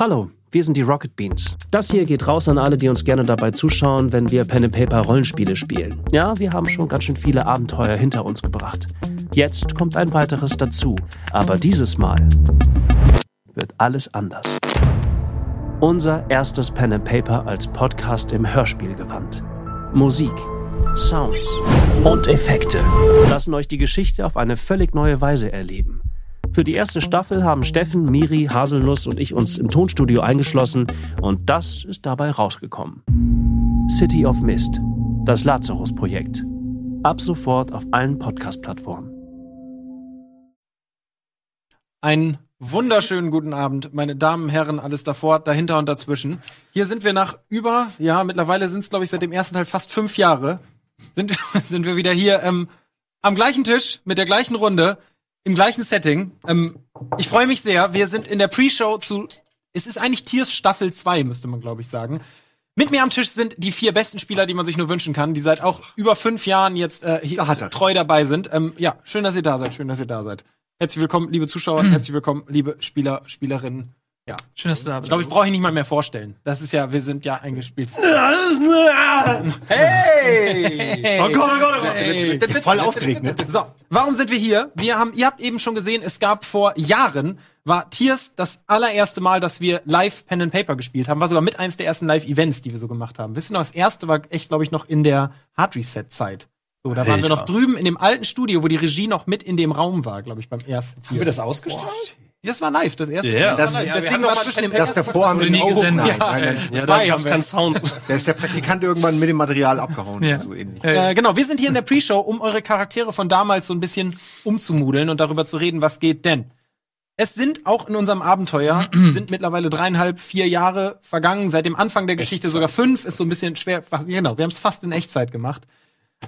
Hallo, wir sind die Rocket Beans. Das hier geht raus an alle, die uns gerne dabei zuschauen, wenn wir Pen and Paper Rollenspiele spielen. Ja, wir haben schon ganz schön viele Abenteuer hinter uns gebracht. Jetzt kommt ein weiteres dazu, aber dieses Mal wird alles anders. Unser erstes Pen and Paper als Podcast im Hörspielgewand. Musik, Sounds und Effekte lassen euch die Geschichte auf eine völlig neue Weise erleben. Für die erste Staffel haben Steffen, Miri, Haselnuss und ich uns im Tonstudio eingeschlossen und das ist dabei rausgekommen. City of Mist, das Lazarus-Projekt. Ab sofort auf allen Podcast-Plattformen. Einen wunderschönen guten Abend, meine Damen, Herren, alles davor, dahinter und dazwischen. Hier sind wir nach über, ja, mittlerweile sind es, glaube ich, seit dem ersten Teil fast fünf Jahre, sind, sind wir wieder hier ähm, am gleichen Tisch mit der gleichen Runde im gleichen Setting. Ähm, ich freue mich sehr. Wir sind in der Pre-Show zu. Es ist eigentlich Tiers Staffel 2, müsste man, glaube ich, sagen. Mit mir am Tisch sind die vier besten Spieler, die man sich nur wünschen kann, die seit auch über fünf Jahren jetzt äh, hier treu dabei sind. Ähm, ja, schön, dass ihr da seid. Schön, dass ihr da seid. Herzlich willkommen, liebe Zuschauer. Herzlich willkommen, liebe Spieler, Spielerinnen. Ja. Schön, dass du da bist. Ich glaube, ich brauche ich nicht mal mehr vorstellen. Das ist ja, wir sind ja eingespielt. Hey! Oh Gott, oh Gott, oh Gott. Hey. Voll aufgeregt, ne? So, warum sind wir hier? Wir haben, ihr habt eben schon gesehen, es gab vor Jahren, war Tiers das allererste Mal, dass wir live Pen and Paper gespielt haben. War sogar mit eins der ersten Live-Events, die wir so gemacht haben. Wisst ihr noch, das erste war echt, glaube ich, noch in der Hard Reset-Zeit. So, da waren wir noch drüben in dem alten Studio, wo die Regie noch mit in dem Raum war, glaube ich, beim ersten Tier. Haben wir das ausgestrahlt? Das war live, das erste. Ja. das war Das- live. Deswegen war zwischen dem Das davor haben wir nie. Nein, Ja. nein, nein. Ja, da haben gab's wir. keinen Sound. Da ist der Praktikant irgendwann mit dem Material abgehauen. Ja. So ähnlich. Äh, genau, wir sind hier in der Pre-Show, um eure Charaktere von damals so ein bisschen umzumudeln und darüber zu reden, was geht denn. Es sind auch in unserem Abenteuer, sind mittlerweile dreieinhalb, vier Jahre vergangen, seit dem Anfang der Geschichte sogar fünf, ist so ein bisschen schwer, genau, wir haben es fast in Echtzeit gemacht.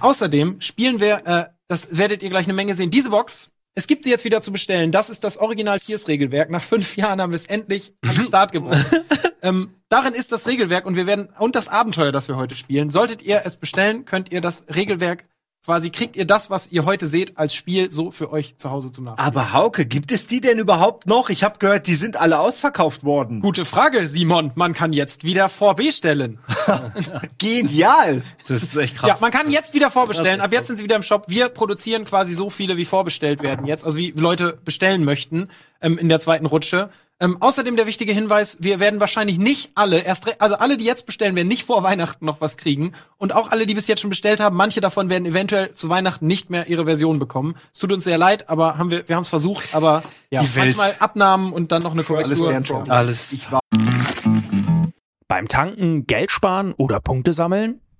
Außerdem spielen wir, äh, das werdet ihr gleich eine Menge sehen, diese Box, es gibt sie jetzt wieder zu bestellen, das ist das Original Tiers-Regelwerk, nach fünf Jahren haben wir es endlich an den Start gebracht. ähm, darin ist das Regelwerk und wir werden, und das Abenteuer, das wir heute spielen, solltet ihr es bestellen, könnt ihr das Regelwerk quasi kriegt ihr das, was ihr heute seht, als Spiel so für euch zu Hause zum Nachspielen. Aber Hauke, gibt es die denn überhaupt noch? Ich habe gehört, die sind alle ausverkauft worden. Gute Frage, Simon. Man kann jetzt wieder vorbestellen. Genial. Das ist echt Ja, krass. man kann jetzt wieder vorbestellen. Ab jetzt sind sie wieder im Shop. Wir produzieren quasi so viele, wie vorbestellt werden jetzt, also wie Leute bestellen möchten ähm, in der zweiten Rutsche. Ähm, außerdem der wichtige Hinweis, wir werden wahrscheinlich nicht alle, erst also alle, die jetzt bestellen, werden nicht vor Weihnachten noch was kriegen. Und auch alle, die bis jetzt schon bestellt haben, manche davon werden eventuell zu Weihnachten nicht mehr ihre Version bekommen. Es tut uns sehr leid, aber haben wir, wir haben es versucht, aber ja, Die Welt. manchmal Abnahmen und dann noch eine Alles Korrektur. Lernschau. Alles. Beim Tanken, Geld sparen oder Punkte sammeln?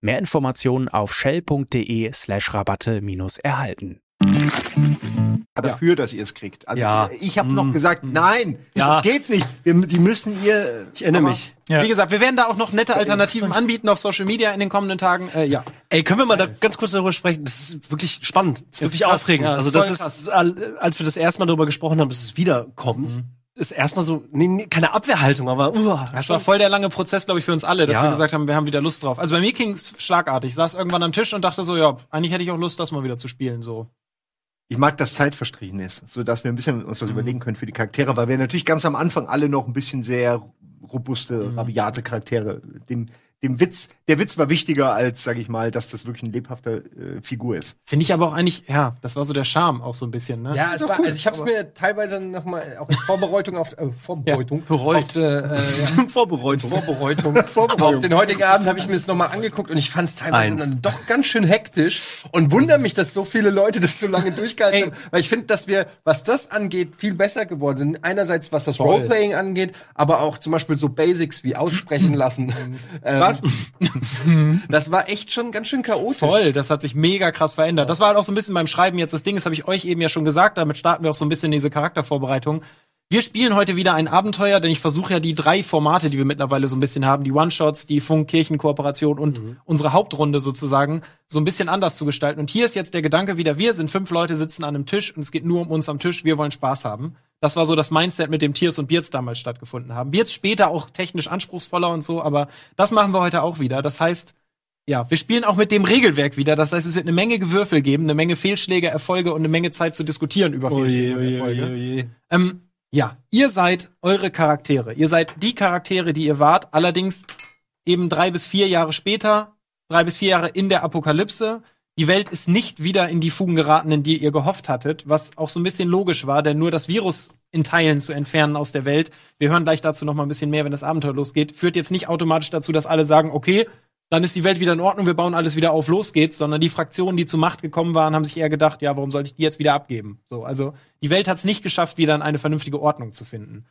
Mehr Informationen auf shell.de slash Rabatte minus erhalten. Dafür, dass ihr es kriegt. Also Ja. ich habe noch gesagt, nein, Ja. das geht nicht. Wir, die müssen ihr. Ich erinnere mich. Ja. Wie gesagt, wir werden da auch noch nette Alternativen anbieten auf Social Media in den kommenden Tagen. Äh, ja. Ey, können wir mal da ganz kurz darüber sprechen? Das ist wirklich spannend. Das ist wirklich krass. aufregend. Ja, also das ist, als wir das erste Mal darüber gesprochen haben, dass es wiederkommt, ist erstmal so, nee, nee, keine Abwehrhaltung, aber uh, Das war voll der lange Prozess, glaube ich, für uns alle, dass Ja. wir gesagt haben, wir haben wieder Lust drauf. Also bei mir ging's schlagartig. Ich saß irgendwann am Tisch und dachte so, ja, eigentlich hätte ich auch Lust, das mal wieder zu spielen. So. Ich mag, dass Zeit verstrichen ist, so dass wir ein bisschen uns Mhm. was überlegen können für die Charaktere, weil wir natürlich ganz am Anfang alle noch ein bisschen sehr robuste, Mhm. rabiate Charaktere. Dem, dem Witz, der Witz war wichtiger als, sag ich mal, dass das wirklich eine lebhafte äh, Figur ist. Finde ich aber auch eigentlich, ja, das war so der Charme auch so ein bisschen, ne? Ja, es war, also ich habe es mir teilweise noch mal auch in Vorbereitung auf äh, Vorbereitung bereut. auf die, äh, ja, Vorbereitung. Vorbereitung. auf den heutigen Abend habe ich mir das noch mal angeguckt und ich fand es teilweise Eins. dann doch ganz schön hektisch und wundere mich, dass so viele Leute das so lange durchgehalten haben, weil ich finde, dass wir, was das angeht, viel besser geworden sind. Einerseits was das Voll. Roleplaying angeht, aber auch zum Beispiel so Basics wie aussprechen lassen. ähm, Was? Das war echt schon ganz schön chaotisch. Voll, das hat sich mega krass verändert. Das war halt auch so ein bisschen beim Schreiben jetzt. Das Ding ist, habe ich euch eben ja schon gesagt, damit starten wir auch so ein bisschen diese Charaktervorbereitung. Wir spielen heute wieder ein Abenteuer, denn ich versuche ja die drei Formate, die wir mittlerweile so ein bisschen haben, die One-Shots, die Funk-Kirchen-Kooperation und unsere Hauptrunde sozusagen, so ein bisschen anders zu gestalten. Und hier ist jetzt der Gedanke wieder, wir sind fünf Leute, sitzen an einem Tisch und es geht nur um uns am Tisch, wir wollen Spaß haben. Das war so das Mindset, mit dem Tiers und Beards damals stattgefunden haben. Beards später auch technisch anspruchsvoller und so, aber das machen wir heute auch wieder. Das heißt, ja, wir spielen auch mit dem Regelwerk wieder. Das heißt, es wird eine Menge Gewürfel geben, eine Menge Fehlschläge, Erfolge und eine Menge Zeit zu diskutieren über Fehlschläge und Erfolge. Ähm, ja, ihr seid eure Charaktere. Ihr seid die Charaktere, die ihr wart. Allerdings eben drei bis vier Jahre später, drei bis vier Jahre in der Apokalypse. Die Welt ist nicht wieder in die Fugen geraten, in die ihr gehofft hattet, was auch so ein bisschen logisch war, denn nur das Virus in Teilen zu entfernen aus der Welt, wir hören gleich dazu noch mal ein bisschen mehr, wenn das Abenteuer losgeht, führt jetzt nicht automatisch dazu, dass alle sagen, okay, dann ist die Welt wieder in Ordnung, wir bauen alles wieder auf, los geht's, sondern die Fraktionen, die zur Macht gekommen waren, haben sich eher gedacht, ja, warum soll ich die jetzt wieder abgeben? So, also die Welt hat es nicht geschafft, wieder in eine vernünftige Ordnung zu finden.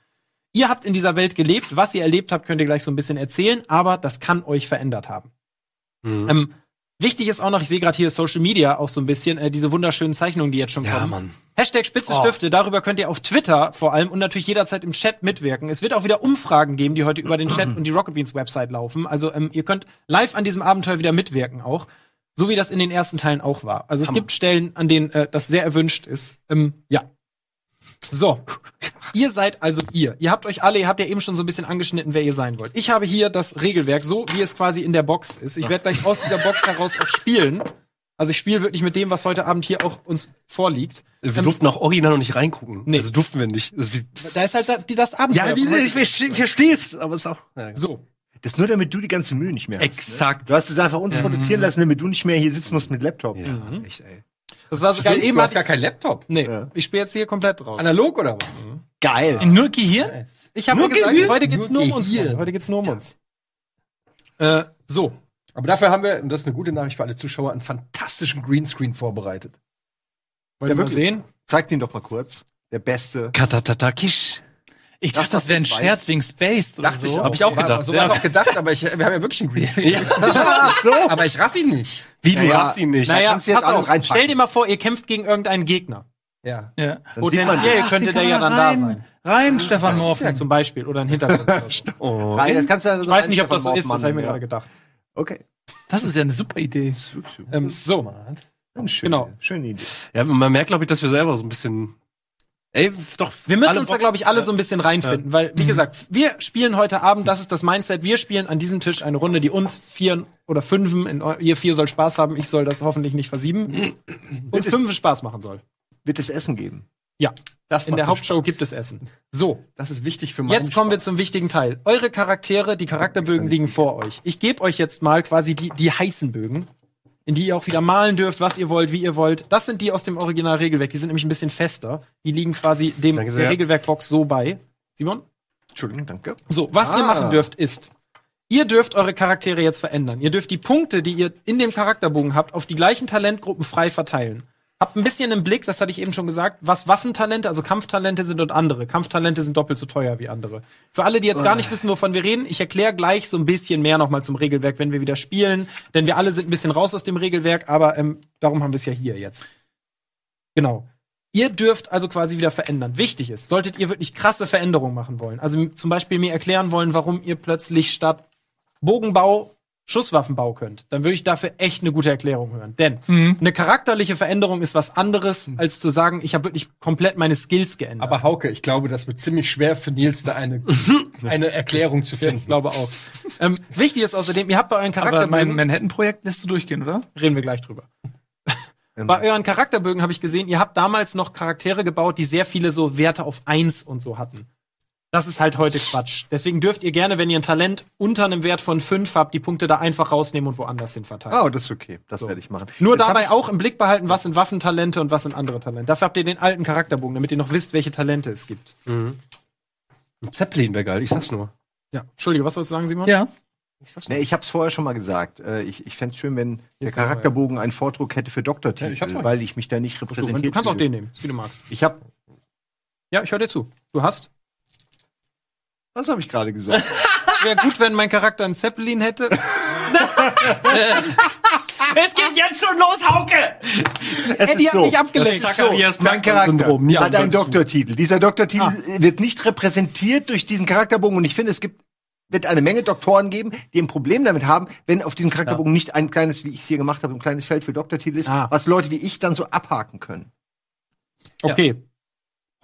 Ihr habt in dieser Welt gelebt, was ihr erlebt habt, könnt ihr gleich so ein bisschen erzählen, aber das kann euch verändert haben. Mhm. Ähm, wichtig ist auch noch, ich sehe gerade hier Social Media auch so ein bisschen, äh, diese wunderschönen Zeichnungen, die jetzt schon Ja, kommen. Mann. Hashtag Spitze Stifte, darüber könnt ihr auf Twitter vor allem und natürlich jederzeit im Chat mitwirken. Es wird auch wieder Umfragen geben, die heute über den Chat und die Rocket Beans Website laufen. Also ähm, ihr könnt live an diesem Abenteuer wieder mitwirken auch. So wie das in den ersten Teilen auch war. Also es gibt Stellen, an denen äh, das sehr erwünscht ist. Ähm, ja. So. Ihr seid also ihr. Ihr habt euch alle, ihr habt ja eben schon so ein bisschen angeschnitten, wer ihr sein wollt. Ich habe hier das Regelwerk, so wie es quasi in der Box ist. Ich werde gleich aus dieser Box heraus auch spielen. Also ich spiele wirklich mit dem, was heute Abend hier auch uns vorliegt. Wir Ähm, durften auch original noch nicht reingucken. Nee. Also durften wir nicht. Das ist wie- Da ist halt da, die, das Abenteuer. ja, die, ich verste- versteh's, aber es ist auch. Ja, so. Das ist nur, damit du die ganze Mühe nicht mehr hast. Exakt. Ne? Du hast es einfach uns produzieren lassen, damit du nicht mehr hier sitzen musst mit Laptop. Ja, echt, ey. Das war so geil. Eben du hast gar keinen Laptop. nee, Ja. ich spiele jetzt hier komplett raus. Analog oder was? Geil. In Nurki hier? Ich habe Nur gesagt, Gehirn? heute geht's Nur nur um uns. Gehirn. Freunde. Heute geht's nur um uns. Äh, so. Aber dafür haben wir, und das ist eine gute Nachricht für alle Zuschauer, einen fantastischen Greenscreen vorbereitet. Wollt ihr mal sehen? Zeig den doch mal kurz. Der Beste. Katatatakisch. Ich dachte, das wäre ein jetzt weiß. Scherz wegen Space oder Dachte ich so. auch. Hab ich auch gedacht, So ja. auch gedacht, aber ich, wir haben ja wirklich einen Greenscreen. Ach so. aber ich raff ihn nicht. Wie, du Naja, raffst ihn nicht. Naja, kannst du jetzt pass auf. Stell dir mal vor, ihr kämpft gegen irgendeinen Gegner. Ja. Ja. Potenziell Ach, könnte der ja dann da rein, sein. Rein, Stefan Morphen. Zum Beispiel. Oder ein Hintergrund. so. Oh. Nein, das kannst du Ich weiß nicht, ob das so ist, das habe ich mir gerade gedacht. Okay. Das ist ja eine super Idee. Ähm, so. Schön, Genau. Schöne Idee. Ja, man merkt, glaube ich, dass wir selber so ein bisschen. Ey, doch. Wir müssen uns da, glaube ich, alle so ein bisschen reinfinden, weil, wie gesagt, wir spielen heute Abend, das ist das Mindset, wir spielen an diesem Tisch eine Runde, die uns vier oder fünfen, in, ihr vier soll Spaß haben, ich soll das hoffentlich nicht versieben, uns fünf Spaß machen soll. Wird es Essen geben? Ja, Das in der Hauptshow Spaß. gibt es Essen. So, Das ist wichtig für meinen jetzt kommen wir zum wichtigen Teil. Eure Charaktere, die Charakterbögen liegen vor euch. Ich gebe euch jetzt mal quasi die, die heißen Bögen, in die ihr auch wieder malen dürft, was ihr wollt, wie ihr wollt. Das sind die aus dem Original-Regelwerk, die sind nämlich ein bisschen fester. Die liegen quasi dem Danke der. Regelwerkbox so bei. Simon? Entschuldigung, danke. So, was ihr Ah. machen dürft, ist, ihr dürft eure Charaktere jetzt verändern. Ihr dürft die Punkte, die ihr in dem Charakterbogen habt, auf die gleichen Talentgruppen frei verteilen. Habt ein bisschen im Blick, das hatte ich eben schon gesagt, was Waffentalente, also Kampftalente sind und andere. Kampftalente sind doppelt so teuer wie andere. Für alle, die jetzt gar nicht wissen, wovon wir reden, ich erkläre gleich so ein bisschen mehr nochmal zum Regelwerk, wenn wir wieder spielen. Denn wir alle sind ein bisschen raus aus dem Regelwerk, aber ähm, darum haben wir es ja hier jetzt. Genau. Ihr dürft also quasi wieder verändern. Wichtig ist, solltet ihr wirklich krasse Veränderungen machen wollen, also zum Beispiel mir erklären wollen, warum ihr plötzlich statt Bogenbau Schusswaffenbau könnt, dann würde ich dafür echt eine gute Erklärung hören. Denn eine charakterliche Veränderung ist was anderes, als zu sagen, ich habe wirklich komplett meine Skills geändert. Aber Hauke, ich glaube, das wird ziemlich schwer für Nils, da eine, eine Erklärung zu ja, finden. ich glaube auch. ähm, wichtig ist außerdem, ihr habt bei euren Aber mein Charakterbögen, Manhattan-Projekt lässt du durchgehen, oder? reden wir gleich drüber. Bei euren Charakterbögen habe ich gesehen, ihr habt damals noch Charaktere gebaut, die sehr viele so Werte auf eins und so hatten. Das ist halt heute Quatsch. Deswegen dürft ihr gerne, wenn ihr ein Talent unter einem Wert von fünf habt, die Punkte da einfach rausnehmen und woanders hin verteilen. Oh, das ist okay. Das werde ich machen. Nur Jetzt dabei ich- auch im Blick behalten, was sind Waffentalente und was sind andere Talente. Dafür habt ihr den alten Charakterbogen, damit ihr noch wisst, welche Talente es gibt. Mhm. Ein Zeppelin wäre geil, ich sag's nur. Ja. Entschuldige, was wolltest du sagen, Simon? Ja. Nee, ich hab's vorher schon mal gesagt. Äh, Ich, ich fände es schön, wenn der Charakterbogen einen Vordruck hätte für Doktortitel, Ja, ich weil ich mich da nicht Du, repräsentiert du kannst auch den nehmen, wie du magst. Ich hab, Ja, ich höre dir zu. Du hast. Was habe ich gerade gesagt? Wäre gut, wenn mein Charakter einen Zeppelin hätte. es geht jetzt schon los, Hauke! Es Eddie ist hat so. mich abgelenkt. Das so, mein Charakter Syndrom. Ja, hat einen. Doktortitel. Dieser Doktortitel Ah. wird nicht repräsentiert durch diesen Charakterbogen und ich finde, es gibt wird eine Menge Doktoren geben, die ein Problem damit haben, wenn auf diesem Charakterbogen nicht ein kleines, wie ich es hier gemacht habe, ein kleines Feld für Doktortitel ist, Ah. was Leute wie ich dann so abhaken können. Okay.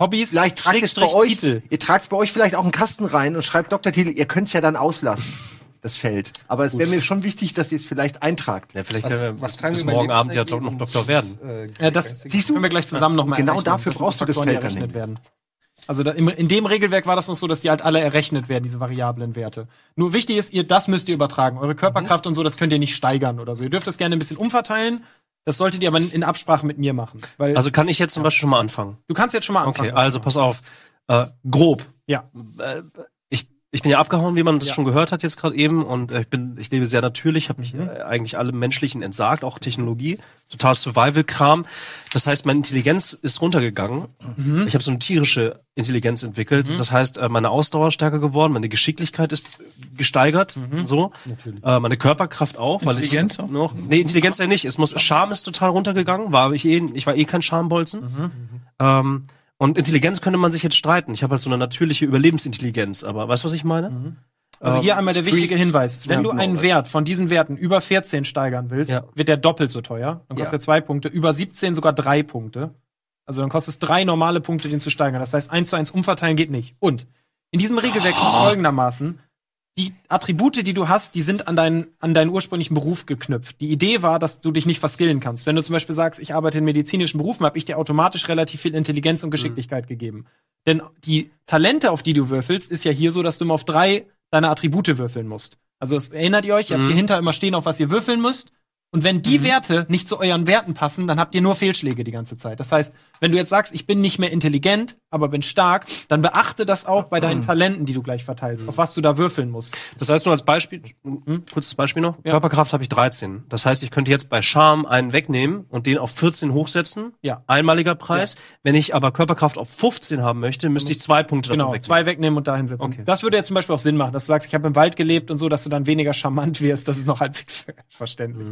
Hobbys, Vielleicht tragt es bei euch, Titel. ihr tragt es bei euch vielleicht auch einen Kasten rein und schreibt Doktortitel, ihr könnt es ja dann auslassen, das Feld. Aber es wäre mir schon wichtig, dass ihr es vielleicht eintragt. Ja, vielleicht Was- können wir was tragen bis wir morgen Abend ja doch noch Doktor werden. Äh, Ja, das Siehst du? können wir gleich zusammen noch mal Genau errechnen. dafür Das brauchst du das Feld dann errechnet werden. Also da, im, in dem Regelwerk war das noch so, dass die halt alle errechnet werden, diese variablen Werte. Nur wichtig ist, ihr das müsst ihr übertragen. Eure Körperkraft und so, das könnt ihr nicht steigern oder so. Ihr dürft das gerne ein bisschen umverteilen. Das solltet ihr aber in Absprache mit mir machen. Weil Also kann ich jetzt zum Beispiel schon mal anfangen. du kannst jetzt schon mal anfangen. Okay, also pass auf. Äh, grob. Ja. Äh, ich, ich bin ja abgehauen, wie man das Ja. schon gehört hat jetzt gerade eben. Und äh, ich bin, ich lebe sehr natürlich, habe mich Mhm. äh, eigentlich allem Menschlichen entsagt, auch Technologie, total Survival-Kram. Das heißt, meine Intelligenz ist runtergegangen. Mhm. Ich habe so eine tierische Intelligenz entwickelt. Das heißt, äh, meine Ausdauer ist stärker geworden, meine Geschicklichkeit ist gesteigert, so. Äh, meine Körperkraft auch, weil Intelligenz ich auch? noch. Nee, Intelligenz ja nicht. Es muss Charme ist total runtergegangen, war ich eh, ich war eh kein Schambolzen. Ähm, und Intelligenz könnte man sich jetzt streiten. Ich habe halt so eine natürliche Überlebensintelligenz, aber weißt du, was ich meine? Also hier einmal der wichtige Hinweis. Wenn Ja, du einen Wert von diesen Werten über 14 steigern willst, Ja. wird der doppelt so teuer. Dann kostet er zwei Punkte. Über 17 sogar drei Punkte. Also dann kostet es drei normale Punkte, den zu steigern. Das heißt, eins zu eins umverteilen geht nicht. Und in diesem Regelwerk ist es folgendermaßen. Die Attribute, die du hast, die sind an deinen, an deinen ursprünglichen Beruf geknüpft. Die Idee war, dass du dich nicht verskillen kannst. Wenn du zum Beispiel sagst, ich arbeite in medizinischen Berufen, habe ich dir automatisch relativ viel Intelligenz und Geschicklichkeit gegeben. Denn die Talente, auf die du würfelst, ist ja hier so, dass du immer auf drei deine Attribute würfeln musst. Also es, erinnert ihr euch, ihr habt Mhm. hier hinter immer stehen, auf was ihr würfeln müsst. Und wenn die Werte nicht zu euren Werten passen, dann habt ihr nur Fehlschläge die ganze Zeit. Das heißt, wenn du jetzt sagst, ich bin nicht mehr intelligent, aber bin stark, dann beachte das auch bei deinen Talenten, die du gleich verteilst, auf was du da würfeln musst. Das heißt nur als Beispiel, hm, kurzes Beispiel noch. Ja. Körperkraft habe ich 13. Das heißt, ich könnte jetzt bei Charme einen wegnehmen und den auf 14 hochsetzen. Ja. Einmaliger Preis. Wenn ich aber Körperkraft auf 15 haben möchte, müsste ich zwei Punkte davon Genau, wegnehmen. zwei wegnehmen und da hinsetzen. Okay. Das würde jetzt zum Beispiel auch Sinn machen, dass du sagst, ich habe im Wald gelebt und so, dass du dann weniger charmant wirst. Das ist noch halbwegs ver- verständlich.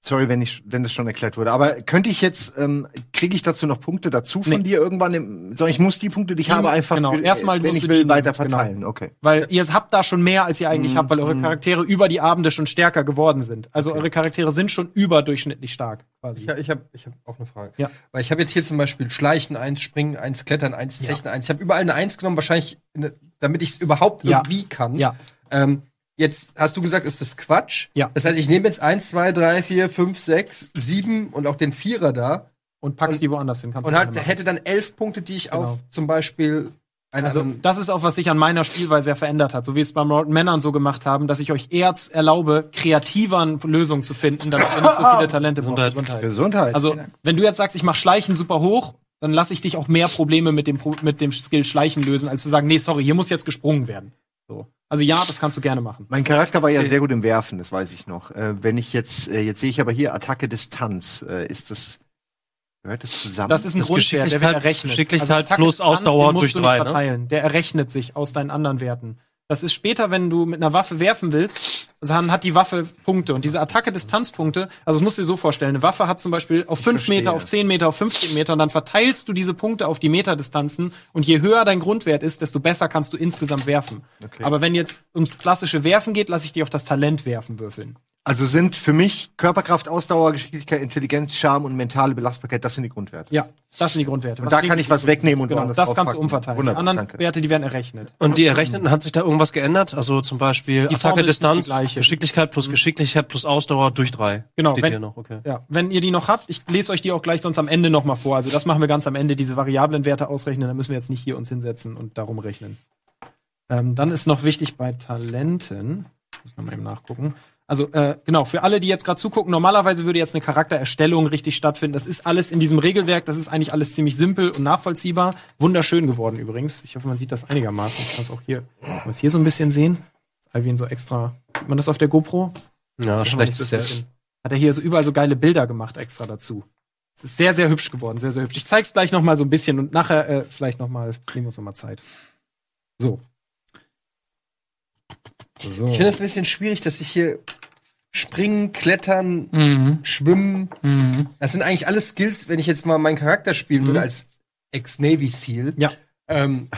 Sorry, wenn ich, wenn das schon erklärt wurde. Aber könnte ich jetzt, ähm, kriege ich dazu noch Punkte dazu von Nee. dir irgendwann? Im, so, ich muss die Punkte, die ich habe, einfach, genau. äh, Erstmal wenn ich will, die weiter genau. verteilen. Okay. Weil ihr habt da schon mehr, als ihr eigentlich Mhm. habt, weil eure Charaktere über die Abende schon stärker geworden sind. Also eure Charaktere sind schon überdurchschnittlich stark, quasi. Ich, ich habe ich hab auch eine Frage. Ja. Weil ich habe jetzt hier zum Beispiel Schleichen eins, Springen eins, Klettern eins, Zechen eins. Ich habe überall eine Eins genommen, wahrscheinlich, eine, damit ich es überhaupt Ja. irgendwie kann. Ja. Ähm, jetzt hast du gesagt, ist das Quatsch. Ja. Das heißt, ich nehme jetzt eins, zwei, drei, vier, fünf, sechs, sieben und auch den Vierer da Und packst die woanders hin. Kannst und halt, hätte dann elf Punkte, die ich Genau. auf zum Beispiel Also, das ist auch, was sich an meiner Spielweise ja verändert hat. So wie wir es bei Mortal Männern so gemacht haben, dass ich euch eher erlaube, kreativer Lösungen zu finden, damit ihr nicht so viele Talente braucht. Gesundheit. Gesundheit. Gesundheit. Also, wenn du jetzt sagst, ich mach Schleichen super hoch, dann lasse ich dich auch mehr Probleme mit dem, mit dem Skill Schleichen lösen, als zu sagen, nee, sorry, hier muss jetzt gesprungen werden. So. Also ja, das kannst du gerne machen. Mein Charakter war ja sehr gut im Werfen, das weiß ich noch. Äh, wenn ich jetzt, äh, jetzt sehe ich aber hier Attacke Distanz. Äh, ist das, gehört das zusammen? Das ist ein Das Grundwert, der wird errechnet. Geschicklichkeit Attacke plus Distanz, Ausdauer durch du drei, ne? Der errechnet sich aus deinen anderen Werten. Das ist später, wenn du mit einer Waffe werfen willst, dann hat die Waffe Punkte. Und diese Attacke-Distanzpunkte, also das musst du dir so vorstellen, eine Waffe hat zum Beispiel auf 5 verstehe. Meter, auf 10 Meter, auf 15 Meter und dann verteilst du diese Punkte auf die Meterdistanzen und je höher dein Grundwert ist, desto besser kannst du insgesamt werfen. Aber wenn jetzt ums klassische Werfen geht, lasse ich dich auf das Talent werfen würfeln. Also sind für mich Körperkraft, Ausdauer, Geschicklichkeit, Intelligenz, Charme und mentale Belastbarkeit, das sind die Grundwerte. Ja, das sind die Grundwerte. Und da kann ich was wegnehmen und genau, woanders das kannst du umverteilen. Wunderbar, die anderen danke. Werte, die werden errechnet. Und die errechneten, hat sich da irgendwas geändert? Also zum Beispiel Die Attacke, Distanz. Geschicklichkeit plus Geschicklichkeit plus Ausdauer durch drei. Genau, Steht wenn- hier noch, okay. Ja, wenn ihr die noch habt, ich lese euch die auch gleich sonst am Ende noch mal vor. Also das machen wir ganz am Ende, diese variablen Werte ausrechnen. Da müssen wir jetzt nicht hier uns hinsetzen und darum rechnen. Ähm, dann ist noch wichtig bei Talenten, ich muss noch mal eben nachgucken. Also äh, genau, für alle, die jetzt gerade zugucken, normalerweise würde jetzt eine Charaktererstellung richtig stattfinden. Das ist alles in diesem Regelwerk, das ist eigentlich alles ziemlich simpel und nachvollziehbar. Wunderschön geworden übrigens. Ich hoffe, man sieht das einigermaßen. Ich kann es auch hier, kann man es hier so ein bisschen sehen. Alvin so extra. Sieht man das auf der GoPro? Ja, Das schlecht ist ist ein ja. bisschen- Hat er hier so überall so geile Bilder gemacht extra dazu. Es ist sehr, sehr hübsch geworden, sehr, sehr hübsch. Ich zeig's gleich noch mal so ein bisschen und nachher äh, vielleicht noch mal, nehmen wir uns noch mal Zeit. So. So. Ich finde es ein bisschen schwierig, dass ich hier Springen, Klettern, Mhm. Schwimmen. Mhm. Das sind eigentlich alles Skills, wenn ich jetzt mal meinen Charakter spielen würde als Ex-Navy SEAL. Ja. Ähm,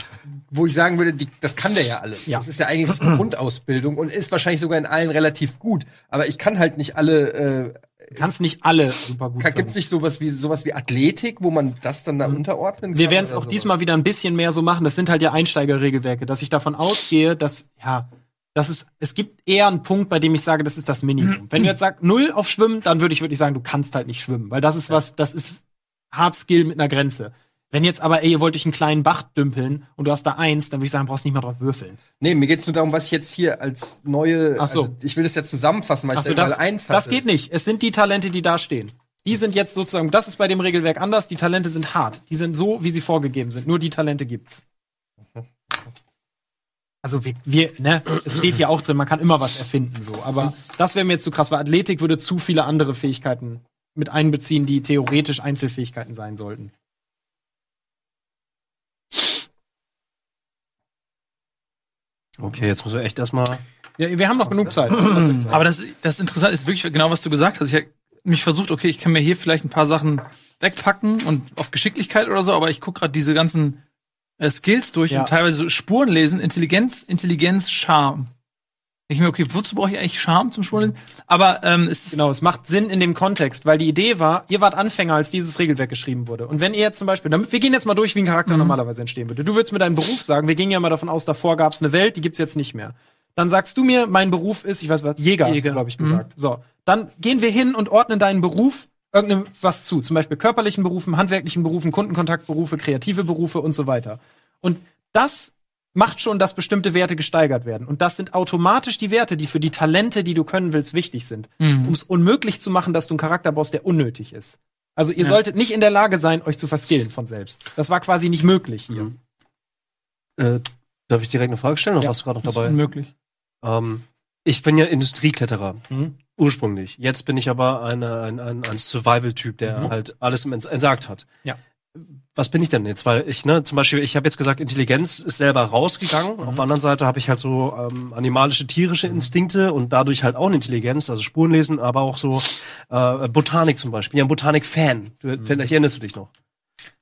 wo ich sagen würde, die, das kann der ja alles. Ja. Das ist ja eigentlich Grundausbildung und ist wahrscheinlich sogar in allen relativ gut. Aber ich kann halt nicht alle. Äh, kannst nicht alle super gut Gibt es nicht sowas wie sowas wie Athletik, wo man das dann da unterordnen kann? Wir werden es auch sowas? diesmal wieder ein bisschen mehr so machen. Das sind halt ja Einsteigerregelwerke, dass ich davon ausgehe, dass, ja, das ist, es gibt eher einen Punkt, bei dem ich sage, das ist das Minimum. Wenn du jetzt sagst, null auf Schwimmen, dann würde ich wirklich sagen, du kannst halt nicht schwimmen, weil das ist was, das ist Hard Skill mit einer Grenze. Wenn jetzt aber, ey, ihr wollt euch einen kleinen Bach dümpeln und du hast da eins, dann würde ich sagen, brauchst nicht mal drauf würfeln. Nee, mir geht's nur darum, was ich jetzt hier als neue. Ach so. Also ich will das ja zusammenfassen, weil Achso, ich da das, mal eins das hatte. geht nicht. Es sind die Talente, die da stehen. Die sind jetzt sozusagen, das ist bei dem Regelwerk anders. Die Talente sind hart. Die sind so, wie sie vorgegeben sind. Nur die Talente gibt's. Also wir, wir ne, es steht hier auch drin, man kann immer was erfinden, so. Aber das wäre mir jetzt zu krass, weil Athletik würde zu viele andere Fähigkeiten mit einbeziehen, die theoretisch Einzelfähigkeiten sein sollten. Okay, jetzt müssen wir echt erstmal. Ja, wir haben noch genug Zeit. Aber das, das Interessante ist wirklich genau, was du gesagt hast. Ich habe mich versucht, okay, ich kann mir hier vielleicht ein paar Sachen wegpacken und auf Geschicklichkeit oder so, aber ich gucke gerade diese ganzen Skills durch Ja. und teilweise Spuren lesen, Intelligenz, Intelligenz, Charme. Ich mir, okay, wozu brauche ich eigentlich Charme zum Spurenlesen? Aber ähm, es ist Genau, es macht Sinn in dem Kontext, weil die Idee war, ihr wart Anfänger, als dieses Regelwerk geschrieben wurde. Und wenn ihr jetzt zum Beispiel, damit, wir gehen jetzt mal durch, wie ein Charakter Mhm. normalerweise entstehen würde. Du würdest mir deinen Beruf sagen, wir gingen ja mal davon aus, davor gab es eine Welt, die gibt's jetzt nicht mehr. Dann sagst du mir, mein Beruf ist, ich weiß was, Jäger, Jäger. glaube ich, Mhm. gesagt. So, dann gehen wir hin und ordnen deinen Beruf irgendeinem was zu. Zum Beispiel körperlichen Berufen, handwerklichen Berufen, Kundenkontaktberufe, kreative Berufe und so weiter. Und das macht schon, dass bestimmte Werte gesteigert werden. Und das sind automatisch die Werte, die für die Talente, die du können willst, wichtig sind. Mhm. Um es unmöglich zu machen, dass du einen Charakter baust, der unnötig ist. Also ihr solltet nicht in der Lage sein, euch zu verskillen von selbst. Das war quasi nicht möglich hier. Äh, darf ich direkt eine Frage stellen? Oder Ja, warst du gerade noch das ist dabei? unmöglich. Ähm, ich bin ja Industriekletterer. Mhm. Ursprünglich. Jetzt bin ich aber eine, ein, ein, ein Survival-Typ, der Mhm. halt alles entsagt hat. Ja. Was bin ich denn jetzt? Weil ich, ne, zum Beispiel, ich habe jetzt gesagt, Intelligenz ist selber rausgegangen. Mhm. Auf der anderen Seite habe ich halt so ähm, animalische, tierische Instinkte und dadurch halt auch eine Intelligenz, also Spurenlesen, aber auch so äh, Botanik zum Beispiel. Ich bin ja ein Botanik-Fan. Du, Vielleicht erinnerst du dich noch.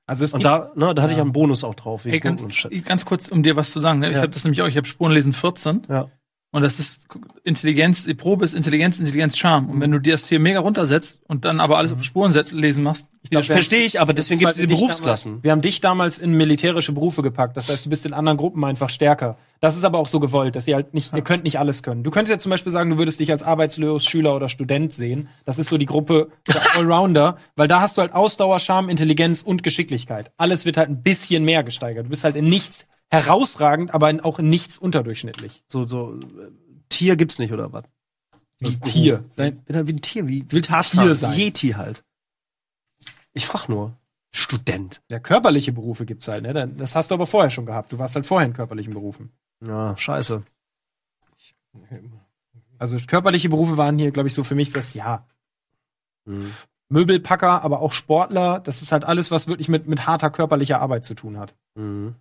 Also es Und gibt, da, ne, da hatte ich einen Bonus auch drauf. wegen Ey, ganz, ganz kurz, um dir was zu sagen. Ne? Ich Ja. habe das nämlich auch. Ich habe Spurenlesen 14. Ja. Und das ist Intelligenz, die Probe ist Intelligenz, Intelligenz, Charme. Und wenn du dir das hier mega runtersetzt und dann aber alles auf Spuren set- lesen machst, ich glaub, glaub, Verstehe ich, aber deswegen gibt es diese Berufsklassen. Damals, wir haben dich damals in militärische Berufe gepackt. Das heißt, du bist in anderen Gruppen einfach stärker. Das ist aber auch so gewollt, dass ihr halt nicht, ihr könnt nicht alles können. Du könntest jetzt zum Beispiel sagen, du würdest dich als arbeitslos Schüler oder Student sehen. Das ist so die Gruppe der Allrounder, weil da hast du halt Ausdauer, Charme, Intelligenz und Geschicklichkeit. Alles wird halt ein bisschen mehr gesteigert. Du bist halt in nichts herausragend, aber auch in nichts unterdurchschnittlich. So, so, äh, Tier gibt's nicht, oder was? Wie Tier. Nein, bin halt wie ein Tier, wie willst Tarzan, Tier sein. Yeti halt. Ich frag nur. Student. Ja, körperliche Berufe gibt's halt, ne? Das hast du aber vorher schon gehabt. Du warst halt vorher in körperlichen Berufen. Ja, scheiße. Also körperliche Berufe waren hier, glaube ich, so für mich das, ja, Hm. Möbelpacker, aber auch Sportler. Das ist halt alles, was wirklich mit, mit harter körperlicher Arbeit zu tun hat. Mhm.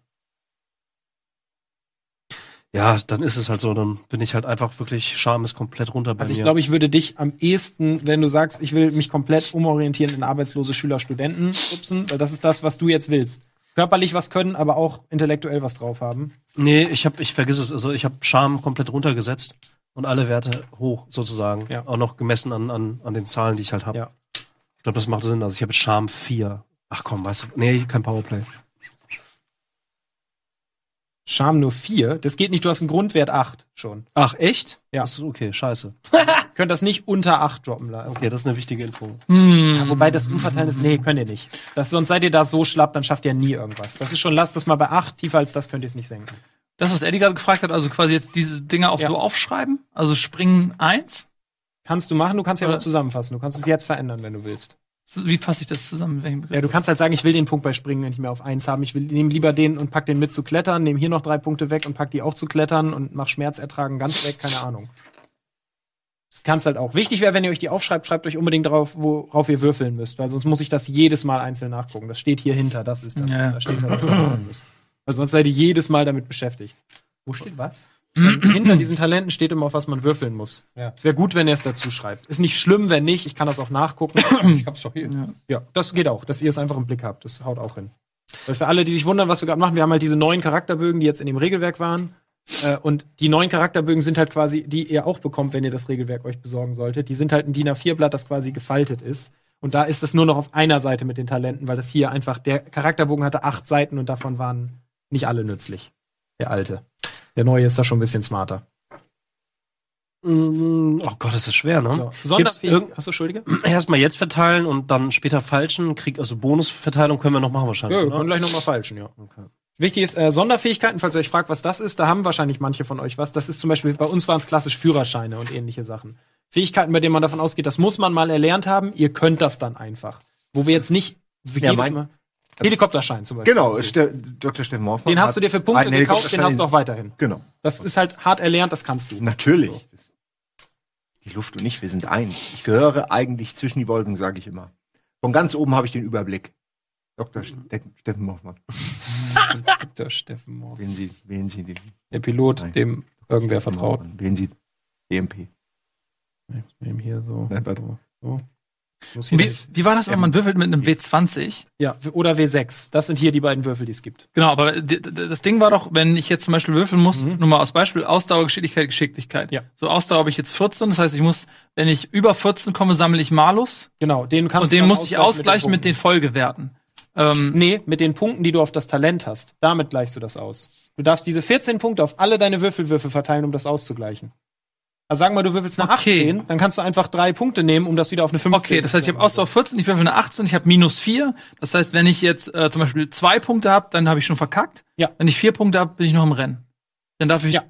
Ja, dann ist es halt so, dann bin ich halt einfach wirklich, Charme ist komplett runter bei Also ich mir. glaube, ich würde dich am ehesten, wenn du sagst, ich will mich komplett umorientieren in arbeitslose Schüler, Studenten schubsen, weil das ist das, was du jetzt willst. Körperlich was können, aber auch intellektuell was drauf haben. nee, ich hab, ich vergiss es, also ich habe Charme komplett runtergesetzt und alle Werte hoch, sozusagen. Ja. Auch noch gemessen an, an, an den Zahlen, die ich halt habe. Ja. Ich glaube, das macht Sinn. Also ich habe Charme 4. Ach komm, weißt du, nee, kein Powerplay. Charme nur vier. Das geht nicht, du hast einen Grundwert acht schon. Ach, echt? Ja. Das ist okay, scheiße. Könnt das nicht unter acht droppen lassen. Okay, das ist eine wichtige Info. Ja, wobei das Umverteilen ist, nee, könnt ihr nicht. Das, sonst seid ihr da so schlapp, dann schafft ihr nie irgendwas. Das ist schon, lasst das mal bei acht, tiefer als das könnt ihr es nicht senken. das, was Eddie gerade gefragt hat, also quasi jetzt diese Dinge auch Ja. so aufschreiben. Also springen eins. Kannst du machen, du kannst ja auch zusammenfassen. Du kannst es jetzt verändern, wenn du willst. Wie fasse ich das zusammen? Welchen Begriff? Ja, du kannst halt sagen, ich will den Punkt bei Springen nicht mehr auf eins haben. Ich will nehme lieber den und pack den mit zu klettern, nehme hier noch drei Punkte weg und pack die auch zu klettern und mach Schmerz ertragen ganz weg, keine Ahnung. Das kannst halt auch. Wichtig wäre, wenn ihr euch die aufschreibt, schreibt euch unbedingt drauf, worauf ihr würfeln müsst, weil sonst muss ich das jedes Mal einzeln nachgucken. Das steht hier hinter, das ist das. Ja. Da steht halt, was ihr machen müsst. Weil sonst seid ihr jedes Mal damit beschäftigt. Wo steht was? Ähm, hinter diesen Talenten steht immer, auf was man würfeln muss. Ja. Es wäre gut, wenn er es dazu schreibt. Ist nicht schlimm, wenn nicht. Ich kann das auch nachgucken. Ich hab's doch hier. ja, das geht auch, dass ihr es einfach im Blick habt. Das haut auch hin. Weil für alle, die sich wundern, was wir gerade machen, wir haben halt diese neuen Charakterbögen, die jetzt in dem Regelwerk waren. Äh, und die neuen Charakterbögen sind halt quasi, die ihr auch bekommt, wenn ihr das Regelwerk euch besorgen solltet. Die sind halt ein DIN A4-Blatt, das quasi gefaltet ist. Und da ist es nur noch auf einer Seite mit den Talenten, weil das hier einfach, der Charakterbogen hatte acht Seiten und davon waren nicht alle nützlich. Der alte. Der neue ist da schon ein bisschen smarter. Mm, Oh Gott, das ist schwer, ne? So. Gibt's Sonderfähig. irgend- Achso, Entschuldige. Erstmal jetzt verteilen und dann später falschen. Krieg, also Bonusverteilung können wir noch machen wahrscheinlich. Ja, wir oder? können gleich nochmal falschen, ja. Okay. Wichtig ist äh, Sonderfähigkeiten, falls ihr euch fragt, was das ist, da haben wahrscheinlich manche von euch was. Das ist zum Beispiel, bei uns waren es klassisch Führerscheine und ähnliche Sachen. Fähigkeiten, bei denen man davon ausgeht, das muss man mal erlernt haben, ihr könnt das dann einfach. Wo wir jetzt nicht Ja, jedes mein- Mal. Helikopterschein zum Beispiel. Genau, Also, Ste Dr. Steffen Hoffmann. den hast du dir für Punkte gekauft, den hast du auch weiterhin. Genau. Das ist halt hart erlernt, das kannst du. Natürlich. Die Luft und ich, wir sind eins. Ich gehöre eigentlich zwischen die Wolken, sage ich immer. Von ganz oben habe ich den Überblick. Dr. Ste Steffen Hoffmann. Der Steffen Mohr. Wählen Sie, wählen Sie den. Der Pilot, Nein. dem irgendwer vertraut. Wählen Sie EMP. Ich nehme hier so. Nein, warte. so, Wie, wie war das, wenn man würfelt mit einem W20? ja, oder W6. Das sind hier die beiden Würfel, die es gibt. Genau, aber das Ding war doch, wenn ich jetzt zum Beispiel würfeln muss, Mhm. nur mal aus Beispiel, Ausdauer, Geschicklichkeit, Geschicklichkeit. Ja. So Ausdauer habe ich jetzt 14, das heißt, ich muss, wenn ich über 14 komme, sammle ich Malus Genau, den kannst und du den muss ich ausgleichen mit den, Punkten. Folgewerten. Ähm, Nee, mit den Punkten, die du auf das Talent hast. Damit gleichst du das aus. Du darfst diese 14 Punkte auf alle deine Würfelwürfe verteilen, um das auszugleichen. Also sagen wir, du würfelst eine Okay. 18, dann kannst du einfach drei Punkte nehmen, um das wieder auf eine 15 Okay, das heißt, ich habe Ausdauer 14, ich würfel eine 18, ich habe minus 4. Das heißt, wenn ich jetzt äh, zum Beispiel zwei Punkte habe, dann habe ich schon verkackt. Ja. Wenn ich vier Punkte habe, bin ich noch im Rennen. Dann darf ich. Ja.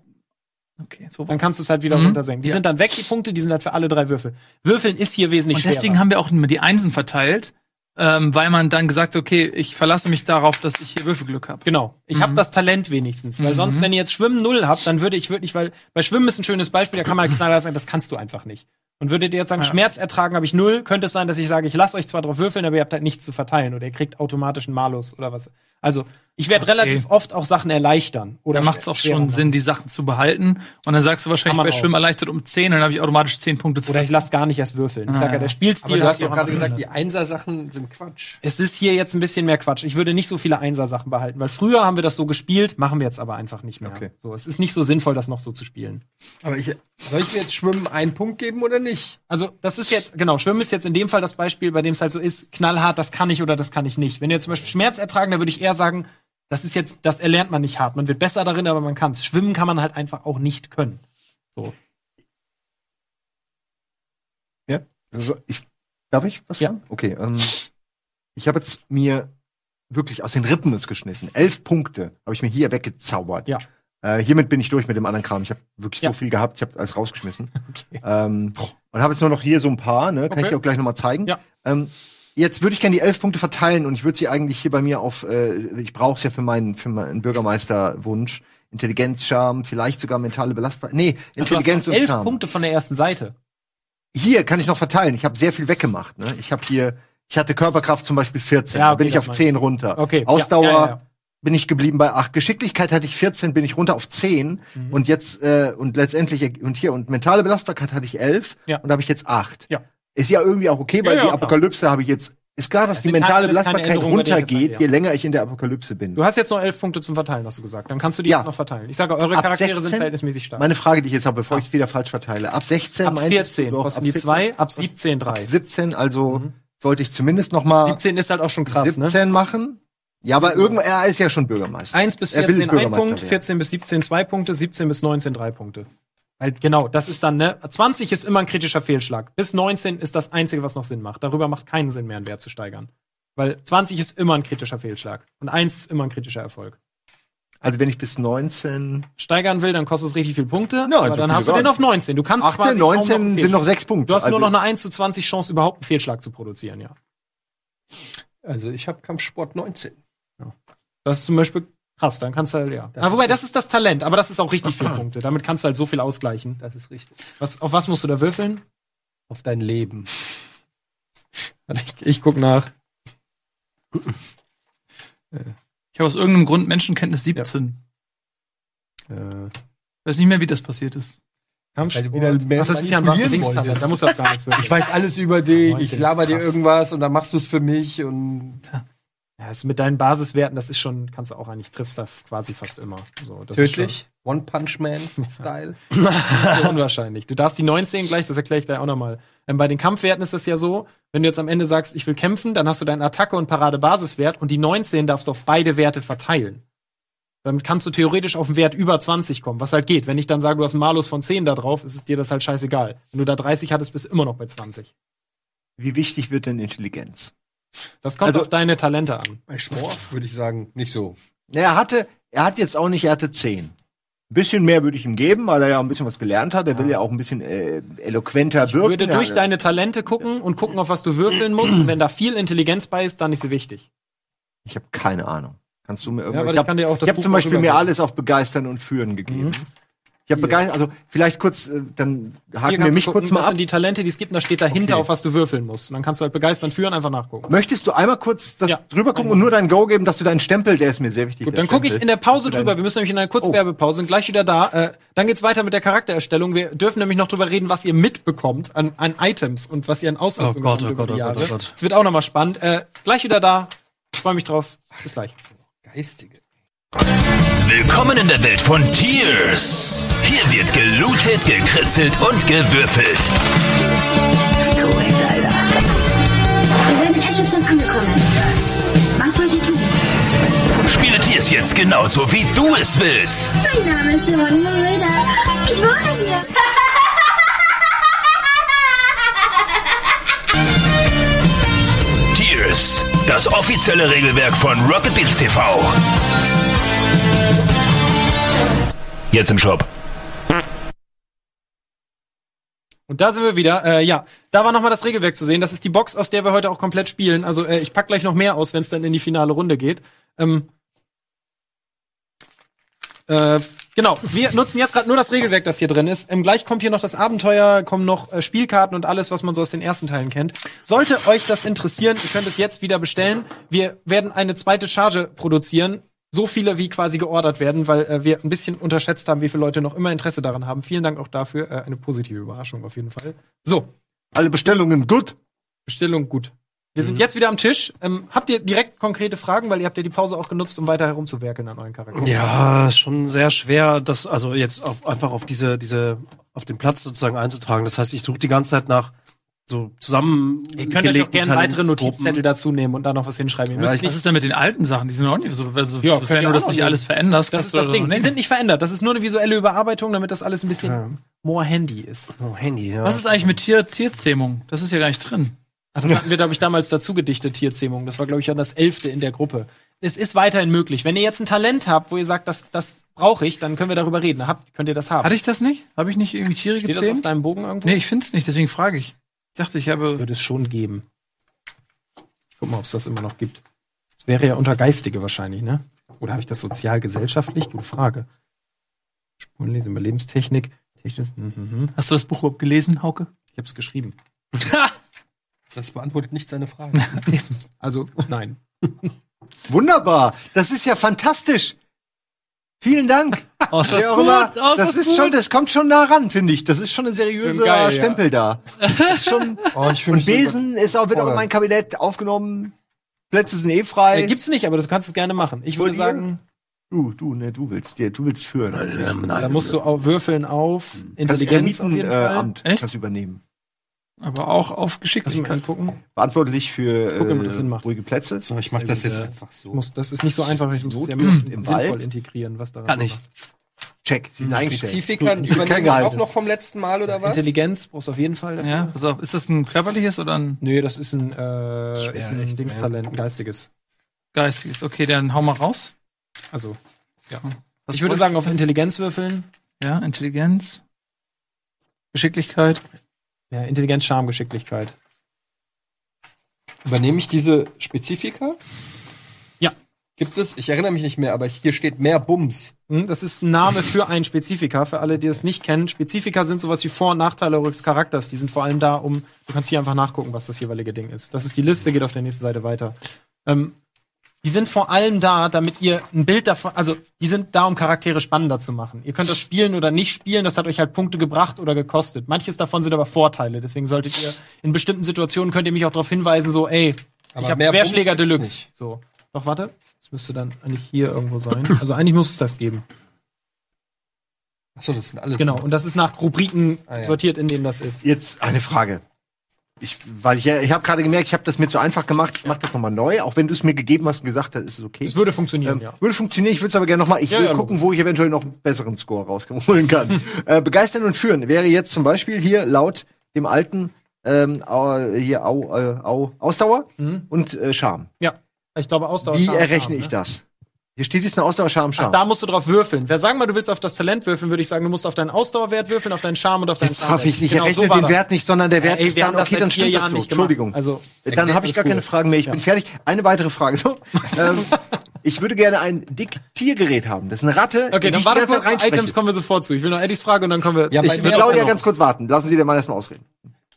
Okay, so. Dann kannst du es halt wieder Mhm. runtersenken. Die Ja. sind dann weg, die Punkte, die sind halt für alle drei Würfel. Würfeln ist hier wesentlich Und deswegen schwerer. haben wir auch immer die Einsen verteilt, ähm, weil man dann gesagt okay, ich verlasse mich darauf, dass ich hier Würfelglück habe. Genau. Ich habe das Talent wenigstens. Weil sonst, wenn ihr jetzt Schwimmen null habt, dann würde ich wirklich, weil bei Schwimmen ist ein schönes Beispiel, da kann man knallhart sagen, das kannst du einfach nicht. Und würdet ihr jetzt sagen, Ja. Schmerz ertragen habe ich null, könnte es sein, dass ich sage, ich lasse euch zwar drauf würfeln, aber ihr habt halt nichts zu verteilen oder ihr kriegt automatisch einen Malus oder was. Also, ich werde Okay. relativ oft auch Sachen erleichtern. Oder Da macht es auch schon machen. Sinn, die Sachen zu behalten. Und dann sagst du wahrscheinlich bei. Schwimmen erleichtert um 10, dann habe ich automatisch 10 Punkte zu Oder ich lasse gar nicht erst würfeln. Ich Ah, sage ja, der Spielstil Aber du hat hast doch gerade gesagt, die Einser-Sachen sind Quatsch. Es ist hier jetzt ein bisschen mehr Quatsch. Ich würde nicht so viele Einser-Sachen behalten, weil früher haben wir das so gespielt, machen wir jetzt aber einfach nicht mehr. Okay. So, es ist nicht so sinnvoll, das noch so zu spielen. Aber ich, soll ich mir jetzt Schwimmen einen Punkt geben oder nicht? Also, das ist jetzt, genau, Schwimmen ist jetzt in dem Fall das Beispiel, bei dem es halt so ist, knallhart, das kann ich oder das kann ich nicht. Wenn ihr zum Beispiel Schmerz ertragen, da würde ich eher sagen, das ist jetzt, das erlernt man nicht hart. Man wird besser darin, aber man kann es. Schwimmen kann man halt einfach auch nicht können. So. Also, ich, darf ich was Ja. sagen? Okay, ähm, ich habe jetzt mir wirklich aus den Rippen es geschnitten. Elf Punkte habe ich mir hier weggezaubert. Ja. Äh, hiermit bin ich durch mit dem anderen Kram. Ich habe wirklich Ja. so viel gehabt, ich habe alles rausgeschmissen. Okay. Ähm, und habe jetzt nur noch hier so ein paar, ne? Kann Okay. ich dir auch gleich nochmal zeigen. Ja. Ähm, jetzt würde ich gerne die elf Punkte verteilen und ich würde sie eigentlich hier bei mir auf, äh, ich brauche es ja für meinen, für meinen Bürgermeisterwunsch. Intelligenz, Charme, vielleicht sogar mentale Belastbarkeit. Nee, Intelligenz du und elf Charme. Punkte von der ersten Seite. Hier kann ich noch verteilen. Ich habe sehr viel weggemacht. Ne? Ich habe hier, ich hatte Körperkraft zum Beispiel 14. Ja, da okay, bin ich auf meine 10 runter. Okay. Ausdauer ja, ja, bin ich geblieben bei 8. Geschicklichkeit hatte ich 14, bin ich runter auf 10. Und jetzt, äh, und letztendlich, und hier, und mentale Belastbarkeit hatte ich 11. Ja. Und da habe ich jetzt 8. Ja. Ist ja irgendwie auch okay, weil Ja, ja, die. Apokalypse habe ich jetzt, ist klar, dass Es die mentale das Belastbarkeit runtergeht, je länger ich in der Apokalypse bin. Du hast jetzt noch elf Punkte zum Verteilen, hast du gesagt. Dann kannst du die Ja. jetzt noch verteilen. Ich sage, eure Ab Charaktere 16? sind verhältnismäßig stark. Meine Frage, die ich jetzt habe, bevor ich es wieder falsch verteile. Ab 16 ab meintest 14 du doch, kosten ab die 14? zwei, ab 17 Ab drei. 17, also Mhm. sollte ich zumindest noch mal 17 ist halt auch schon krass, 17 ne? machen. Ja, aber irgendwann, er ist ja schon Bürgermeister. 1 bis Er will 14 ein Punkt, werden. 14 bis 17 zwei Punkte, 17 bis 19 drei Punkte. Halt genau, das ist dann, ne? 20 ist immer ein kritischer Fehlschlag. Bis 19 ist das Einzige, was noch Sinn macht. Darüber macht keinen Sinn mehr, einen Wert zu steigern. Weil 20 ist immer ein kritischer Fehlschlag. Und 1 ist immer ein kritischer Erfolg. Also wenn ich bis 19, Steigern will, dann kostet es richtig viele Punkte. Ja, aber dann hast du den auf 19. Du kannst 18, quasi kaum noch 19 einen sind noch 6 Punkte. Du hast also, nur noch eine 1 zu 20 Chance, überhaupt einen Fehlschlag zu produzieren, ja. Also ich habe Kampfsport 19. Das ist zum Beispiel krass, dann kannst du halt, ja. Das wobei, ist- das ist das Talent, aber das ist auch richtig viele Punkte. Damit kannst du halt so viel ausgleichen. Das ist richtig. Was, auf was musst du da würfeln? Auf dein Leben. Ich, ich guck nach. Ich habe aus irgendeinem Grund Menschenkenntnis 17. Äh, weiß nicht mehr, wie das passiert ist. Weil du wieder mehr Ach, das ist ja ein da musst du auch gar nichts wirklich. Ich weiß alles über dich, 19 ich laber dir irgendwas und dann machst du es für mich und Ja, das mit deinen Basiswerten, das ist schon, kannst du auch eigentlich, triffst da quasi fast immer. So, das ist tödlich. One Punch Man Style. unwahrscheinlich. Du darfst die 19 gleich, das erkläre ich dir auch nochmal. Ähm, bei den Kampfwerten ist das ja so, wenn du jetzt am Ende sagst, ich will kämpfen, dann hast du deinen Attacke- und Parade-Basiswert und die 19 darfst du auf beide Werte verteilen. Damit kannst du theoretisch auf einen Wert über 20 kommen, was halt geht. Wenn ich dann sage, du hast einen Malus von 10 da drauf, ist es dir das halt scheißegal. Wenn du da 30 hattest, bist du immer noch bei 20. Wie wichtig wird denn Intelligenz? Das kommt Also- auf deine Talente an. Bei Sport würde ich sagen, nicht so. Er hatte, er hat jetzt auch nicht, er hatte 10. Ein bisschen mehr würde ich ihm geben, weil er ja ein bisschen was gelernt hat. Er will ja auch ein bisschen äh, eloquenter Ich wirken. würde durch Ja, deine Talente gucken und gucken, auf was du würfeln musst. Und wenn da viel Intelligenz bei ist, dann ist sie wichtig. Ich habe keine Ahnung. Kannst du mir Ja, irgendwas? aber ich ich habe kann dir auch das hab zum Beispiel mir alles auf Begeistern und Führen gegeben. Ich habe begeistert, also vielleicht kurz, äh, dann haken wir mich gucken, kurz mal das ab. sind die Talente, die es gibt, und da steht dahinter, Okay. auf was du würfeln musst. Und dann kannst du halt begeistern, führen, einfach nachgucken. Möchtest du einmal kurz das Ja. drüber gucken und nur dein Go geben, dass du deinen Stempel, der ist mir sehr wichtig. Gut, dann gucke ich in der Pause drüber. Wir müssen nämlich in einer Kurzwerbepause sind gleich wieder da. Äh, dann geht's weiter mit der Charaktererstellung. Wir dürfen nämlich noch drüber reden, was ihr mitbekommt an, an Items und was ihr an Ausrüstung Oh Gott, habt oh über Gott, die oh Gott, Jahre. oh Gott. Es wird auch nochmal spannend. Äh, gleich wieder da. Ich freue mich drauf. Bis gleich. Geistige. Willkommen in der Welt von Tears. Hier wird gelootet, gekritzelt und gewürfelt. Korrekt, Alter. Wir sind in Edgerton angekommen. Was wollt ihr tun? Spiele Tears jetzt genauso, wie du es willst. Mein Name ist Simone Moreda. Ich wohne hier. Tears, das offizielle Regelwerk von Rocket Beans TV. Jetzt im Shop. Und da sind wir wieder. Äh, ja, da war nochmal das Regelwerk zu sehen. Das ist die Box, aus der wir heute auch komplett spielen. Also äh, ich pack gleich noch mehr aus, wenn es dann in die finale Runde geht. Ähm, äh, genau, wir nutzen jetzt gerade nur das Regelwerk, das hier drin ist. Ähm, gleich kommt hier noch das Abenteuer, kommen noch äh, Spielkarten und alles, was man so aus den ersten Teilen kennt. Sollte euch das interessieren, ihr könnt es jetzt wieder bestellen. Wir werden eine zweite Charge produzieren. So viele, wie quasi geordert werden, weil äh, wir ein bisschen unterschätzt haben, wie viele Leute noch immer Interesse daran haben. Vielen Dank auch dafür. Äh, eine positive Überraschung auf jeden Fall. So, Alle Bestellungen gut. Bestellung gut. Wir sind jetzt wieder am Tisch. Ähm, habt ihr direkt konkrete Fragen, weil ihr habt ja die Pause auch genutzt, um weiter herumzuwerkeln an euren Charakteren? Ja, ist schon sehr schwer, das also jetzt auf, einfach auf diese diese auf den Platz sozusagen einzutragen. Das heißt, ich suche die ganze Zeit nach so zusammen. Ihr könnt euch auch gerne weitere Notizzettel dazu nehmen und da noch was hinschreiben. Ihr müsst Was ist denn mit den alten Sachen? Die sind auch nicht so, also, Ja, ihr du das noch nicht alles veränderst, das ist das Ding. Die sind nicht verändert. Das ist nur eine visuelle Überarbeitung, damit das alles ein bisschen more handy ist. Oh, Handy, ja. Was ist eigentlich mit Tier Tierzähmung? Das ist ja gar nicht drin. Ach, das hatten wir, glaube ich, damals dazu gedichtet, Tierzähmung. Das war, glaube ich, ja das elfte in der Gruppe. Es ist weiterhin möglich. Wenn ihr jetzt ein Talent habt, wo ihr sagt, das, das brauche ich, dann können wir darück reden. Habt, könnt ihr das haben. Hatte ich das nicht? Habe ich nicht irgendwie Tiere Steht das auf gezähmt? deinem Bogen irgendwo? Nee, ich find's nicht, deswegen frage ich. Ich dachte, ich Das habe. würde es schon geben. Ich guck mal, ob es das immer noch gibt. Das wäre ja unter Geistige wahrscheinlich, ne? Oder habe ich das sozial-gesellschaftlich? Gute Frage. Spurenlesen, Überlebenstechnik. Technisch, mhm, mhm. Hast du das Buch überhaupt gelesen, Hauke? Ich habe es geschrieben. Das beantwortet nicht seine Frage. Also, nein. Wunderbar. Das ist ja fantastisch. Vielen Dank. Oh, ist Wer auch immer. das ist schon, das kommt schon nah ran, finde ich. Das ist schon ein seriöser geil, ja. Stempel da. Das ist schon, Oh, und Besen ist auch, wird auch in mein Kabinett aufgenommen. Plätze sind eh frei. Äh, gibt's nicht, aber das kannst du gerne machen. Ich würde sagen, du, du, ne, du willst dir, du willst führen. Also, da musst du auch würfeln auf Intelligenz auf jeden Fall. Amt Echt? kannst du übernehmen. Aber auch auf Geschicklichkeit. mal gucken. Verantwortlich für Guck, ob äh, das Sinn macht. ruhige Plätze. So, ich mach das jetzt einfach Ich so. muss, das ist nicht so einfach, ich muss es ja im sinnvoll Wald. integrieren, was da Kann ich. Check, sie sind eingestellt. Spezifika kein sich auch noch vom letzten Mal oder was? Intelligenz brauchst du auf jeden Fall. dafür. Ja, pass auf. Ist das ein körperliches oder ein Nee, das ist ein, äh, ist ein Dingstalent, ein geistiges. geistiges? Okay, dann hau mal raus. Also, ja. Was ich würde sagen, auf Intelligenz würfeln. Ja, Intelligenz. Geschicklichkeit. Ja, Intelligenz, Charme, Geschicklichkeit. Übernehme ich diese Spezifika? Ja. Gibt es? Ich erinnere mich nicht mehr, aber hier steht mehr Bums. Hm, Das ist ein Name für ein Spezifika, für alle, die es nicht kennen. Spezifika sind sowas wie Vor- und Nachteile eures Charakters. Die sind vor allem da, um, du kannst hier einfach nachgucken, was das jeweilige Ding ist. Das ist die Liste, geht auf der nächsten Seite weiter. Ähm, Die sind vor allem da, damit ihr ein Bild davon, also die sind da, um Charaktere spannender zu machen. Ihr könnt das spielen oder nicht spielen, das hat euch halt Punkte gebracht oder gekostet. Manches davon sind aber Vorteile, deswegen solltet ihr in bestimmten Situationen könnt ihr mich auch darauf hinweisen, so, ey, Aber ich habe mehr Querschläger Deluxe. nicht. So. Doch, warte. Das müsste dann eigentlich hier irgendwo sein. Also eigentlich muss es das geben. Achso, das sind alles. Genau. Und das ist nach Rubriken Ah, ja. sortiert, in denen das ist. Jetzt eine Frage. Ich, weil ich, ja- ich habe gerade gemerkt, ich habe das mir zu einfach gemacht. Ich mache das nochmal neu, auch wenn du es mir gegeben hast und gesagt hast, ist es okay. Es würde funktionieren, Ähm, ja. Würde funktionieren, ich würde es aber gerne nochmal. Ich Ja, will ja, gucken, wo ich eventuell noch einen besseren Score rausholen kann. äh, begeistern und führen wäre jetzt zum Beispiel hier laut dem alten ähm, au, hier Au, äh, Au, Ausdauer und äh, Charme. Ja. Ich glaube, Ausdauer. Wie Charme, errechne Charme, ich ne? das? Hier steht jetzt eine Ausdauer, Charme, Ach, Charme. da musst du drauf würfeln. Wer sagen mal, du willst auf das Talent würfeln, würde ich sagen, du musst auf deinen Ausdauerwert würfeln, auf deinen Charme und auf deinen Jetzt raff ich nicht. Genau, ich rechne so den das. Wert nicht, sondern der Wert Ey, ist dann, das okay, dann stimmt das Jahren so. nicht gemacht. Entschuldigung. Also, dann habe ich gar keine Fragen mehr. Ich bin fertig. Eine weitere Frage. So. ähm, ich würde gerne ein Diktiergerät haben. Das ist eine Ratte. Okay, die dann ich warte kurz, Items kommen wir sofort zu. Ich will noch Eddies Frage und dann kommen wir. Ja, Ich will Claudia ganz kurz warten. Lassen Sie den Mann erstmal ausreden.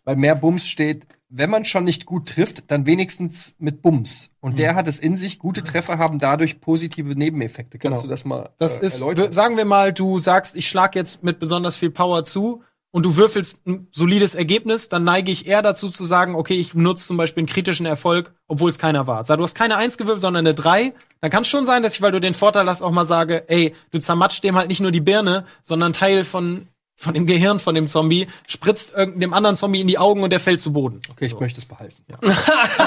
bei mehr Bums steht, wenn man schon nicht gut trifft, dann wenigstens mit Bums. Und der hat es in sich, gute Treffer haben dadurch positive Nebeneffekte. Kannst Genau. du das mal Das äh, ist, erläutern? sagen wir mal, du sagst, ich schlag jetzt mit besonders viel Power zu und du würfelst ein solides Ergebnis, dann neige ich eher dazu zu sagen, okay, ich nutze zum Beispiel einen kritischen Erfolg, obwohl es keiner war. Sag, du hast keine Eins gewürfelt, sondern eine Drei. Dann kann es schon sein, dass ich, weil du den Vorteil hast, auch mal sage, ey, du zermatscht dem halt nicht nur die Birne, sondern Teil von, von dem Gehirn von dem Zombie, spritzt irgendeinem anderen Zombie in die Augen und der fällt zu Boden. Okay, ich möchte es behalten. Also,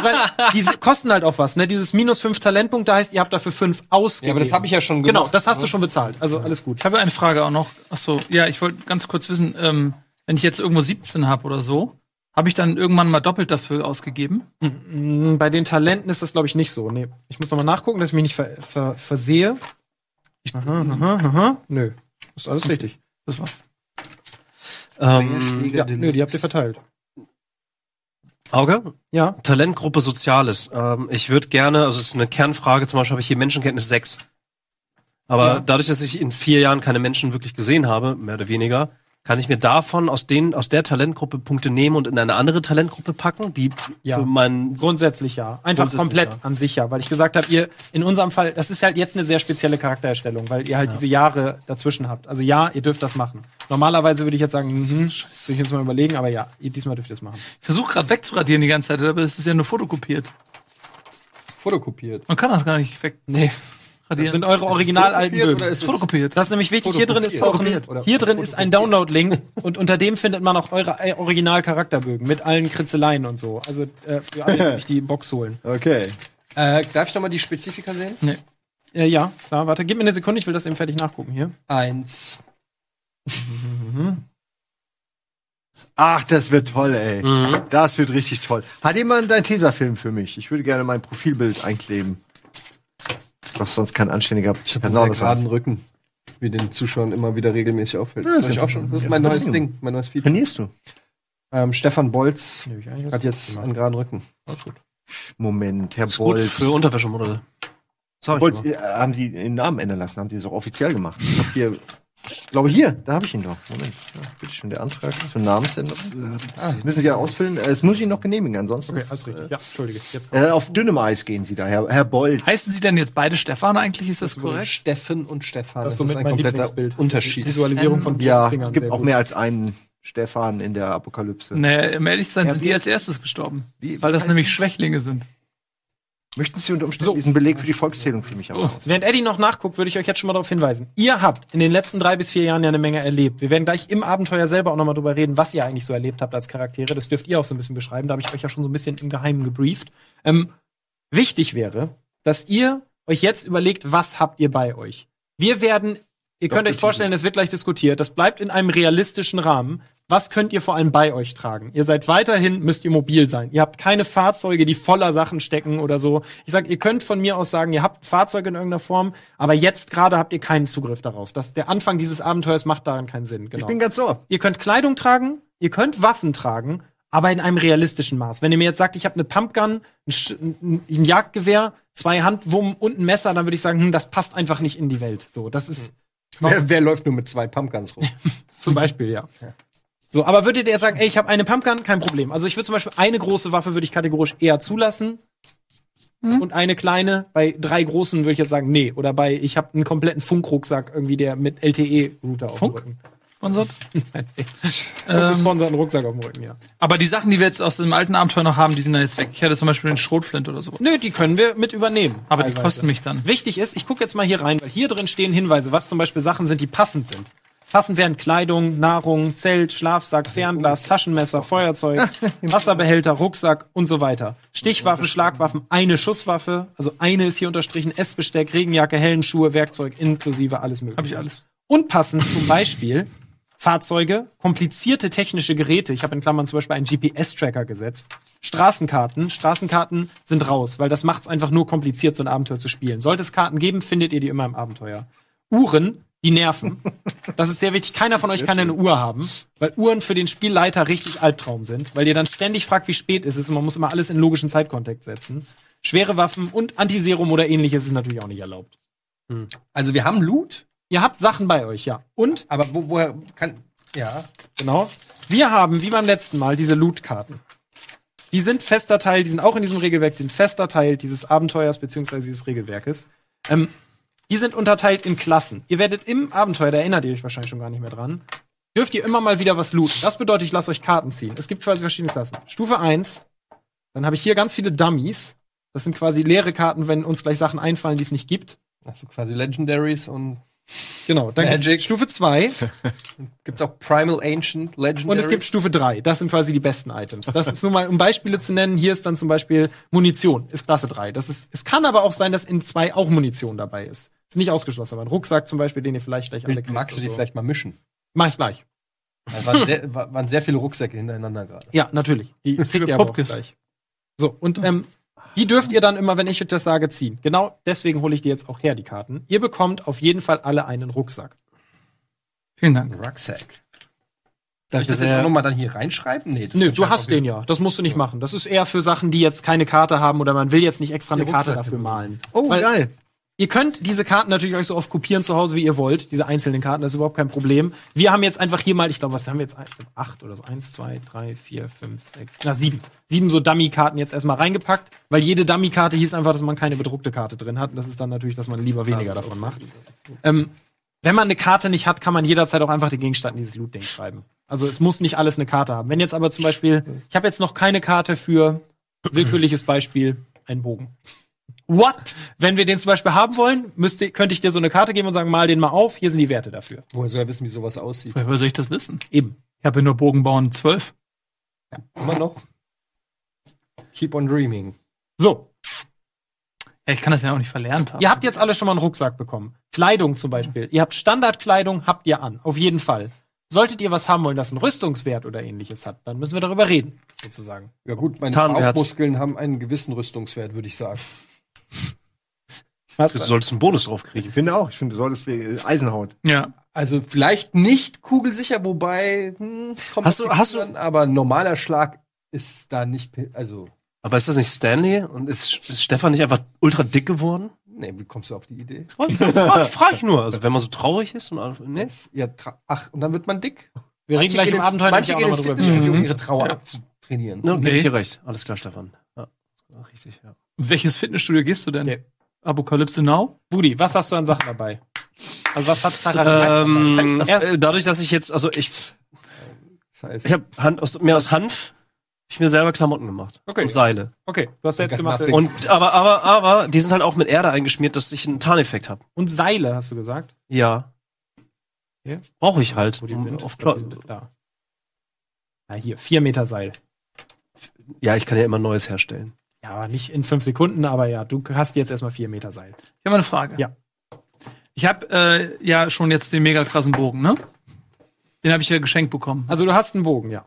weil die kosten halt auch was, ne? Dieses minus fünf Talentpunkte heißt, ihr habt dafür fünf ausgegeben. Ja, aber das habe ich ja schon Genau, gemacht. das hast du schon bezahlt. Also alles gut. Ich habe eine Frage auch noch. Ach so, ja, ich wollte ganz kurz wissen, ähm, wenn ich jetzt irgendwo 17 habe oder so, habe ich dann irgendwann mal doppelt dafür ausgegeben? Mm, Bei den Talenten ist das, glaube ich, nicht so. Nee. Ich muss noch mal nachgucken, dass ich mich nicht ver ver versehe. Aha, aha, aha. Nö. Ist alles richtig. Das war's. Ähm, Ja, nö, die habt ihr verteilt. Auge? Ja. Talentgruppe Soziales. Ähm, ich würde gerne, also es ist eine Kernfrage, zum Beispiel habe ich hier Menschenkenntnis 6. Aber Ja. dadurch, dass ich in vier Jahren keine Menschen wirklich gesehen habe, mehr oder weniger, kann ich mir davon aus den, aus der Talentgruppe Punkte nehmen und in eine andere Talentgruppe packen, die Ja. für meinen Grundsätzlich ja. Einfach Grundsätzlich komplett ja. an sich ja. Weil ich gesagt habe, ihr, in unserem Fall, das ist halt jetzt eine sehr spezielle Charaktererstellung, weil ihr halt diese Jahre dazwischen habt. Also ja, ihr dürft das machen. Normalerweise würde ich jetzt sagen, mhm, scheiße, ich jetzt mal überlegen, aber ja, ihr, diesmal dürft ihr das machen. Ich versuche gerade wegzuradieren die ganze Zeit, aber es ist ja nur fotokopiert. Fotokopiert. Man kann das gar nicht weg. Nee. Das sind eure original alten Fotokopiert oder Bögen. ist es fotokopiert. Das ist nämlich wichtig. Hier drin ist auch ein, hier drin ist ein Download-Link und unter dem findet man auch eure äh, Original-Charakterbögen mit allen Kritzeleien und so. Also äh, für alle, die sich die Box holen. Okay. Äh, darf ich noch mal die Spezifika sehen? Nee. Äh, ja, klar, warte, gib mir eine Sekunde, ich will das eben fertig nachgucken hier. Eins. Ach, das wird toll, ey. Mhm. Das wird richtig toll. Hat jemand einen Tesafilm für mich? Ich würde gerne mein Profilbild einkleben. Doch sonst kein anständiger Ich habe einen geraden Rücken, wie den Zuschauern immer wieder regelmäßig auffällt. Ja, Das, ist sag ich auch schon. das ist mein das neues ist Ding, mein neues Feature. Trainierst du? Ähm, Stefan Bolz hat jetzt einen geraden Rücken. Moment, Herr ist gut Bolz. für Unterwäschemodelle. Bolz, äh, haben Sie den Namen ändern lassen? Haben die das auch offiziell gemacht? Ich hab hier, ich glaube hier, da habe ich ihn doch. Moment, ja, bitte schön, der Antrag zur Namensänderung. Ah, müssen Sie ja ausfüllen. Äh, Es muss ich Ihnen noch genehmigen, ansonsten. Okay, ist- alles richtig. Ja, entschuldige. Jetzt. Äh, auf dünnem Eis gehen Sie da, Herr, Herr Bolz. Heißen sie denn jetzt beide Stefan eigentlich? Ist das korrekt? Steffen und Stefan. Das ist Das, ist ein kompletter. Unterschied. Visualisierung von ja, Fingern, es gibt auch mehr als einen Stefan in der Apokalypse. Nee, um ehrlich zu sein, Ja, sind die als erstes gestorben. Wie- weil das nämlich Schwächlinge sind. Möchten Sie unter Umständen So. diesen Beleg für die Volkszählung für mich aus? Während Eddie noch nachguckt, würde ich euch jetzt schon mal darauf hinweisen. Ihr habt in den letzten drei bis vier Jahren ja eine Menge erlebt. Wir werden gleich im Abenteuer selber auch noch mal drüber reden, was ihr eigentlich so erlebt habt als Charaktere. Das dürft ihr auch so ein bisschen beschreiben. Da habe ich euch ja schon so ein bisschen im Geheimen gebrieft. Ähm, wichtig wäre, dass ihr euch jetzt überlegt, was habt ihr bei euch? Wir werden, ihr könnt euch vorstellen, es wird gleich diskutiert. Das bleibt in einem realistischen Rahmen. Was könnt ihr vor allem bei euch tragen? Ihr seid weiterhin, müsst ihr mobil sein. Ihr habt keine Fahrzeuge, die voller Sachen stecken oder so. Ich sag, ihr könnt von mir aus sagen, ihr habt Fahrzeuge in irgendeiner Form, aber jetzt gerade habt ihr keinen Zugriff darauf. Das, der Anfang dieses Abenteuers macht daran keinen Sinn. Genau. Ich bin ganz so. Ihr könnt Kleidung tragen, ihr könnt Waffen tragen, aber in einem realistischen Maß. Wenn ihr mir jetzt sagt, ich habe eine Pumpgun, ein, ein, Jagdgewehr, zwei Handwummen und ein Messer, dann würde ich sagen, hm, das passt einfach nicht in die Welt. So, das ist Wer, wer läuft nur mit zwei Pumpguns rum? zum Beispiel, ja. So, aber würdet ihr jetzt sagen, ey, ich habe eine Pumpgun, kein Problem. Also ich würde zum Beispiel eine große Waffe würde ich kategorisch eher zulassen. und eine kleine. Bei drei großen würde ich jetzt sagen, nee. Oder bei, ich habe einen kompletten Funkrucksack irgendwie, der mit LTE-Router auf Funk? dem Rücken. Sponsort? Nein. Ähm, Sponsor einen Rucksack auf dem Rücken, ja. Aber die Sachen, die wir jetzt aus dem alten Abenteuer noch haben, die sind dann jetzt weg. Ich hatte zum Beispiel den Schrotflint oder so. Nö, die können wir mit übernehmen. Aber die teilweise. kosten mich dann. Wichtig ist, ich gucke jetzt mal hier rein, weil hier drin stehen Hinweise, was zum Beispiel Sachen sind, die passend sind. Passend wären Kleidung, Nahrung, Zelt, Schlafsack, Fernglas, Taschenmesser, Feuerzeug, Wasserbehälter, Rucksack und so weiter. Stichwaffen, Schlagwaffen, eine Schusswaffe, also eine ist hier unterstrichen, Essbesteck, Regenjacke, Hellenschuhe, Werkzeug, inklusive alles mögliche. Habe ich alles. Und passend zum Beispiel Fahrzeuge, komplizierte technische Geräte. Ich habe in Klammern zum Beispiel einen GPS-Tracker gesetzt. Straßenkarten. Straßenkarten sind raus, weil das macht es einfach nur kompliziert, so ein Abenteuer zu spielen. Sollte es Karten geben, findet ihr die immer im Abenteuer. Uhren, die nerven. Das ist sehr wichtig. Keiner von euch kann eine Uhr haben, weil Uhren für den Spielleiter richtig Albtraum sind, weil ihr dann ständig fragt, wie spät es ist und man muss immer alles in logischen Zeitkontext setzen. Schwere Waffen und Antiserum oder ähnliches ist natürlich auch nicht erlaubt. Also wir haben Loot, Ihr habt Sachen bei euch, ja. Und aber wo, woher kann. Ja. Genau. Wir haben, wie beim letzten Mal, diese Loot-Karten. Die sind fester Teil, die sind auch in diesem Regelwerk, sind fester Teil dieses Abenteuers beziehungsweise dieses Regelwerkes. Ähm, die sind unterteilt in Klassen. Ihr werdet im Abenteuer, da erinnert ihr euch wahrscheinlich schon gar nicht mehr dran, dürft ihr immer mal wieder was looten. Das bedeutet, ich lasse euch Karten ziehen. Es gibt quasi verschiedene Klassen. Stufe 1, dann habe ich hier ganz viele Dummies. Das sind quasi leere Karten, wenn uns gleich Sachen einfallen, die es nicht gibt. Also quasi Legendaries und Genau, dann Magic. gibt's Stufe 2 gibt's auch Primal Ancient Legendaries. Und es gibt Stufe 3. Das sind quasi die besten Items. Das ist nur mal, um Beispiele zu nennen. Hier ist dann zum Beispiel Munition. Ist Klasse 3. Das ist, es kann aber auch sein, dass in 2 auch Munition dabei ist. Ist nicht ausgeschlossen. Aber ein Rucksack zum Beispiel, den ihr vielleicht gleich alle kennt. Magst du die so. vielleicht mal mischen? Mach ich gleich. Da waren sehr, wa- waren sehr viele Rucksäcke hintereinander gerade. Ja, natürlich. Die kriegt ihr aber auch gleich. So, und ähm, die dürft ihr dann immer, wenn ich euch das sage, ziehen. Genau deswegen hole ich die jetzt auch her, die Karten. Ihr bekommt auf jeden Fall alle einen Rucksack. Vielen Dank. Rucksack. Darf ich das jetzt auch nochmal dann hier reinschreiben? Nee, das Nö, du hast den ja. Das musst du nicht machen. Das ist eher für Sachen, die jetzt keine Karte haben oder man will jetzt nicht extra eine Karte dafür malen. Oh, Weil- geil. Ihr könnt diese Karten natürlich euch so oft kopieren zu Hause, wie ihr wollt. Diese einzelnen Karten, das ist überhaupt kein Problem. Wir haben jetzt einfach hier mal, ich glaube, was haben wir jetzt? Acht oder so. Eins, zwei, drei, vier, fünf, sechs, na sieben. Sieben so Dummy-Karten jetzt erstmal reingepackt, weil jede Dummy-Karte hieß einfach, dass man keine bedruckte Karte drin hat. Und das ist dann natürlich, dass man lieber weniger davon macht. Ähm, wenn man eine Karte nicht hat, kann man jederzeit auch einfach den Gegenstand in dieses Loot-Ding schreiben. Also es muss nicht alles eine Karte haben. Wenn jetzt aber zum Beispiel, ich habe jetzt noch keine Karte für willkürliches Beispiel, einen Bogen. What? Wenn wir den zum Beispiel haben wollen, müsste, könnte ich dir so eine Karte geben und sagen, mal den mal auf, hier sind die Werte dafür. Woher soll er wissen, wie sowas aussieht? Woher soll ich das wissen? Eben. Ich habe ja nur Bogenbauen 12. Immer noch? Keep on dreaming. So, Ja, ich kann das ja auch nicht verlernt haben. ihr habt jetzt alle schon mal einen Rucksack bekommen. Kleidung zum Beispiel. Ihr habt Standardkleidung, habt ihr an. Auf jeden Fall. Solltet ihr was haben wollen, das einen Rüstungswert oder ähnliches hat, dann müssen wir darüber reden, sozusagen. Ja gut, meine Tarnwert. Bauchmuskeln haben einen gewissen Rüstungswert, würde ich sagen. Was? Du solltest einen Bonus drauf Ich kriegen. finde auch. Ich finde, du solltest wie Eisenhaut. Ja. Also vielleicht nicht kugelsicher, wobei hm, kommt Hast du- hast du- an, aber ein normaler Schlag ist da nicht also Aber ist das nicht Stanley? Und ist, ist Stefan nicht einfach ultra dick geworden? nee, wie kommst du auf die Idee? frag, frag ich nur. Also wenn man so traurig ist und alles- nee. Ja, ach, und dann wird man dick. Wir reden gleich im ins- Abenteuer manche gehen ins. Fitnessstudio, um Mhm. ihre Trauer Ja. abzutrainieren. Ne, Okay. gebe ich dir recht. Alles klar, Stefan. Ja, Ja, richtig, ja. Welches Fitnessstudio gehst du denn? Okay. Apokalypse Now? Budi, was hast du an Sachen dabei? Also was hat's da Ähm, Ja. äh, dadurch, dass ich jetzt, also ich, Das ich habe Hand aus, mir aus Hanf ich mir selber Klamotten gemacht Okay. und Seile. Okay, du hast selbst gemacht. nothing. Und aber aber aber die sind halt auch mit Erde eingeschmiert, dass ich einen Tarneffekt habe. Und Seile, hast du gesagt? Ja. Ja. Brauche ich halt. Wo die um sind? auf Klo- da. Ja, hier, vier Meter Seil. ja, ich kann ja immer Neues herstellen. Ja, aber nicht in fünf Sekunden, aber ja, du hast jetzt erstmal vier Meter Seil. Ich habe mal eine Frage. Ja. Ich habe äh, ja schon jetzt den mega krassen Bogen, ne? Den habe ich ja geschenkt bekommen. Also du hast einen Bogen, ja.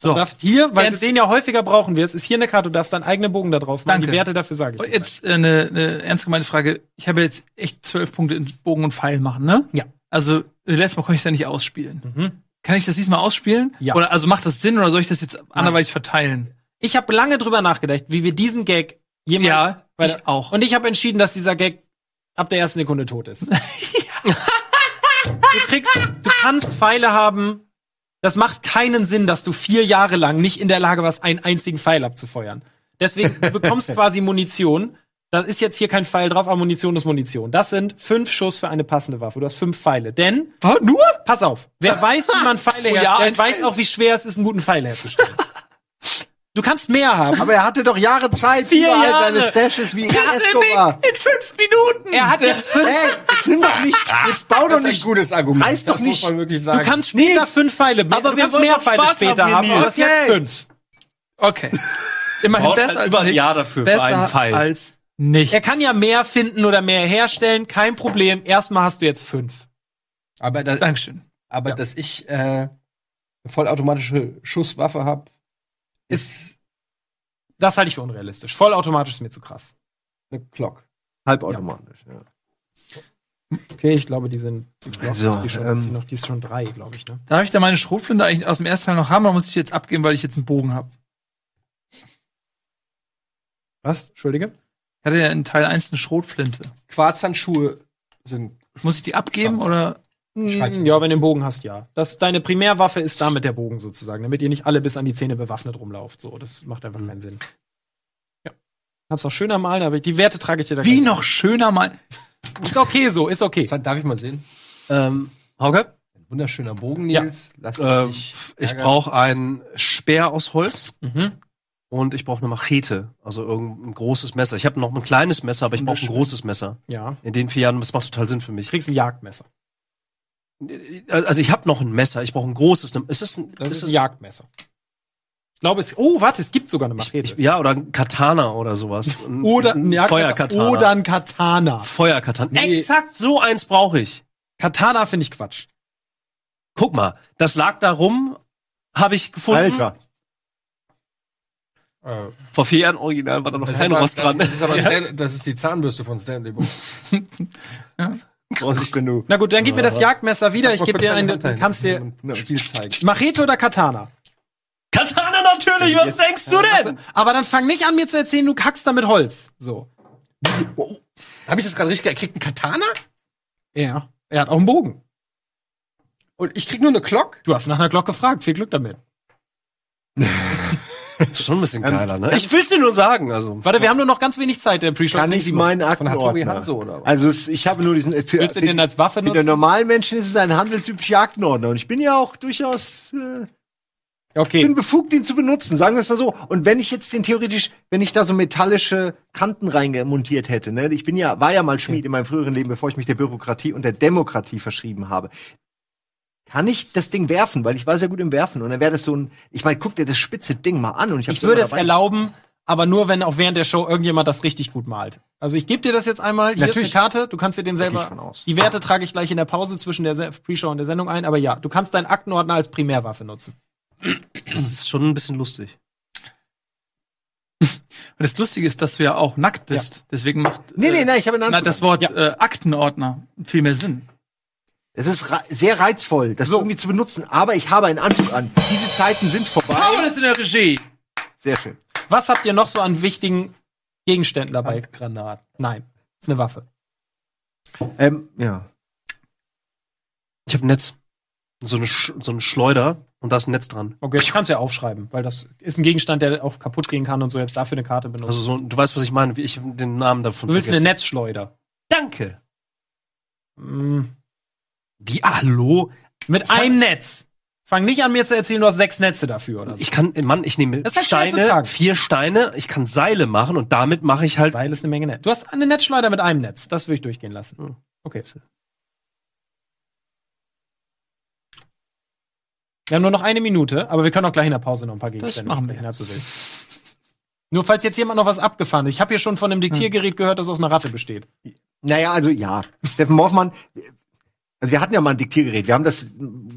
So. Du darfst hier, weil Jetzt- wir den ja häufiger brauchen wir, es ist hier eine Karte, du darfst deinen eigenen Bogen da drauf machen. Danke. Die Werte dafür sage ich Oh, dir Jetzt äh, eine, eine ernst gemeinte Frage. Ich habe jetzt echt zwölf Punkte in Bogen und Pfeil machen, ne? Ja. Also letztes Mal konnte ich es ja nicht ausspielen. Mhm. Kann ich das diesmal ausspielen? Ja. Oder also macht das Sinn oder soll ich das jetzt anderweitig verteilen? Ich habe lange drüber nachgedacht, wie wir diesen Gag jemals. Ja, weil- ich auch. Und ich habe entschieden, dass dieser Gag ab der ersten Sekunde tot ist. du kriegst, du kannst Pfeile haben. Das macht keinen Sinn, dass du vier Jahre lang nicht in der Lage warst, einen einzigen Pfeil abzufeuern. Deswegen, du bekommst quasi Munition. Da ist jetzt hier kein Pfeil drauf, aber Munition ist Munition. Das sind fünf Schuss für eine passende Waffe. Du hast fünf Pfeile. Denn, nur? pass auf, wer weiß, wie man Pfeile Oh ja, herstellt, ein weiß Pfeil. auch, wie schwer es ist, einen guten Pfeil herzustellen. Du kannst mehr haben. Aber er hatte doch Jahre Zeit, Vier überall Jahre. seine Stashes wie in Escobar. fünf Minuten! er hat jetzt fünf. Hey, jetzt nimm doch nicht, jetzt bau doch Das nicht. gutes Argument. Reiß doch das nicht. muss man wirklich Du kannst später fünf Pfeile, Aber du wir kannst mehr Pfeile Spaß später haben, haben. Nils. Du hast jetzt fünf. Okay. Immerhin besser halt als über ein nichts. Jahr dafür, für besser einen Pfeil. als nichts. Er kann ja mehr finden oder mehr herstellen, kein Problem. Erstmal hast du jetzt fünf. aber das, Dankeschön. aber Ja. dass ich äh, eine vollautomatische Schusswaffe habe, ist Das halte ich für unrealistisch. Vollautomatisch ist mir zu krass. eine Glock. Halbautomatisch, ja. Okay, ich glaube, die sind. Die Glock Also, ist die, schon, ähm, ist die, noch, die ist schon drei, glaube ich. Ne? Darf ich da meine Schrotflinte eigentlich aus dem ersten Teil noch haben, oder muss ich jetzt abgeben, weil ich jetzt einen Bogen habe? Was? Entschuldige? Ich hatte ja in Teil 1 eine Schrotflinte. Quarzhandschuhe sind Muss ich die abgeben oder? Mm, Ja, wenn du den Bogen hast, ja. Das, deine Primärwaffe ist damit der Bogen sozusagen, damit ihr nicht alle bis an die Zähne bewaffnet rumlauft. So, das macht einfach keinen Sinn. Ja. Kannst auch schöner malen, aber die Werte trage ich dir da Wie noch schöner mal. Ist okay so, ist okay. Darf ich mal sehen? Ähm, Hauke? Ein wunderschöner Bogen, Ja. Nils. Lass dich Äh, nicht ich brauche einen Speer aus Holz Mhm. und ich brauche eine Machete, also irgendein großes Messer. Ich habe noch ein kleines Messer, aber ich brauche ein großes Messer. Ja. In den vier Jahren, das macht total Sinn für Du mich. kriegst ein Jagdmesser. Also ich habe noch ein Messer, ich brauche ein großes. Ist das ein, Das ist, ein Jagdmesser. Ich glaube, es. Oh, warte, es gibt sogar eine ich, Machete. ich, ja, oder ein Katana oder sowas. Ein, oder ein ein Feuerkatana. Oder ein Katana. Feuerkatana. Nee. Exakt so eins brauche ich. Katana finde ich Quatsch. Guck mal, das lag da rum, habe ich gefunden. Alter. Vor vier Jahren original war da noch Das kein Rost dran. Das ist aber Stan, das ist die Zahnbürste von Stanley. Book. Vorsicht, wenn du. Na gut, dann gib mir das Jagdmesser wieder. Ich gebe dir dahin, Kannst dir. ein Spiel zeigen. Machete oder Katana? Katana natürlich, was denkst du denn? Aber dann fang nicht an, mir zu erzählen, du kackst da mit Holz. So. Habe ich das gerade richtig? Er kriegt einen Katana Ja. Er hat auch einen Bogen. und ich krieg nur eine Glock. Du hast nach einer Glocke gefragt. Viel Glück damit. Das ist schon ein bisschen geiler, ne? Ich will's dir nur sagen, also. Warte, wir haben nur noch ganz wenig Zeit, der Pre-Show. Kann ich meinen Aktenordner? Hanzo oder was? Also ich habe nur diesen. Für, Willst du für, den als Waffe für den nutzen? normalen Menschen ist es ein handelsüblicher Aktenordner und ich bin ja auch durchaus. Äh, ich Okay. bin befugt, ihn zu benutzen, sagen wir es mal so. Und wenn ich jetzt den theoretisch, wenn ich da so metallische Kanten reingemontiert hätte, ne, ich bin ja, war ja mal Schmied in meinem früheren Leben, bevor ich mich der Bürokratie und der Demokratie verschrieben habe. Kann ich das Ding werfen, weil ich war sehr gut im Werfen und dann wäre das so ein, ich meine, guck dir das spitze Ding mal an und ich, hab's Ich würde es erlauben, aber nur, wenn auch während der Show irgendjemand das richtig gut malt. Also ich gebe dir das jetzt einmal. Hier Natürlich. ist eine Karte. Du kannst dir den selber. Die Werte trage ich gleich in der Pause zwischen der Pre-Show und der Sendung ein. Aber ja, du kannst deinen Aktenordner als Primärwaffe nutzen. Das ist schon ein bisschen lustig. Und das Lustige ist, dass du ja auch nackt bist. Deswegen macht Nee, nee, äh, nein, ich habe einen na, Anzug. das. Wort äh, Aktenordner viel mehr Sinn. Es ist sehr reizvoll, das irgendwie zu benutzen, aber ich habe einen Anzug an. Diese Zeiten sind vorbei. Paul ist in der Regie. Sehr schön. Was habt ihr noch so an wichtigen Gegenständen dabei? Granaten. Nein, ist eine Waffe. Ähm, ja. Ich habe ein Netz. So eine, Sch so eine Schleuder und da ist ein Netz dran. Okay, ich kann es ja aufschreiben, weil das ist ein Gegenstand, der auch kaputt gehen kann und so jetzt dafür eine Karte benutzen. Also so, du weißt, was ich meine. wie Ich hab den Namen davon du willst eine vergessen. Netzschleuder. Danke. Mm, Wie, hallo? mit einem Netz. Fang nicht an, mir zu erzählen, du hast sechs Netze dafür oder so. Ich kann, Mann, ich nehme Das zu Steine, vier Steine, ich kann Seile machen und damit mache ich halt. Seil ist eine Menge Netz. Du hast eine Netzschleuder mit einem Netz. Das würde ich durchgehen lassen. Hm. Okay. Wir haben nur noch eine Minute, aber wir können auch gleich in der Pause noch ein paar Gegenstände machen wir. Nur falls jetzt jemand noch was abgefahren ist. Ich habe hier schon von einem Diktiergerät gehört, das aus einer Ratte besteht. Naja, also ja. Steffen Morfmann, also wir hatten ja mal ein Diktiergerät. Wir haben das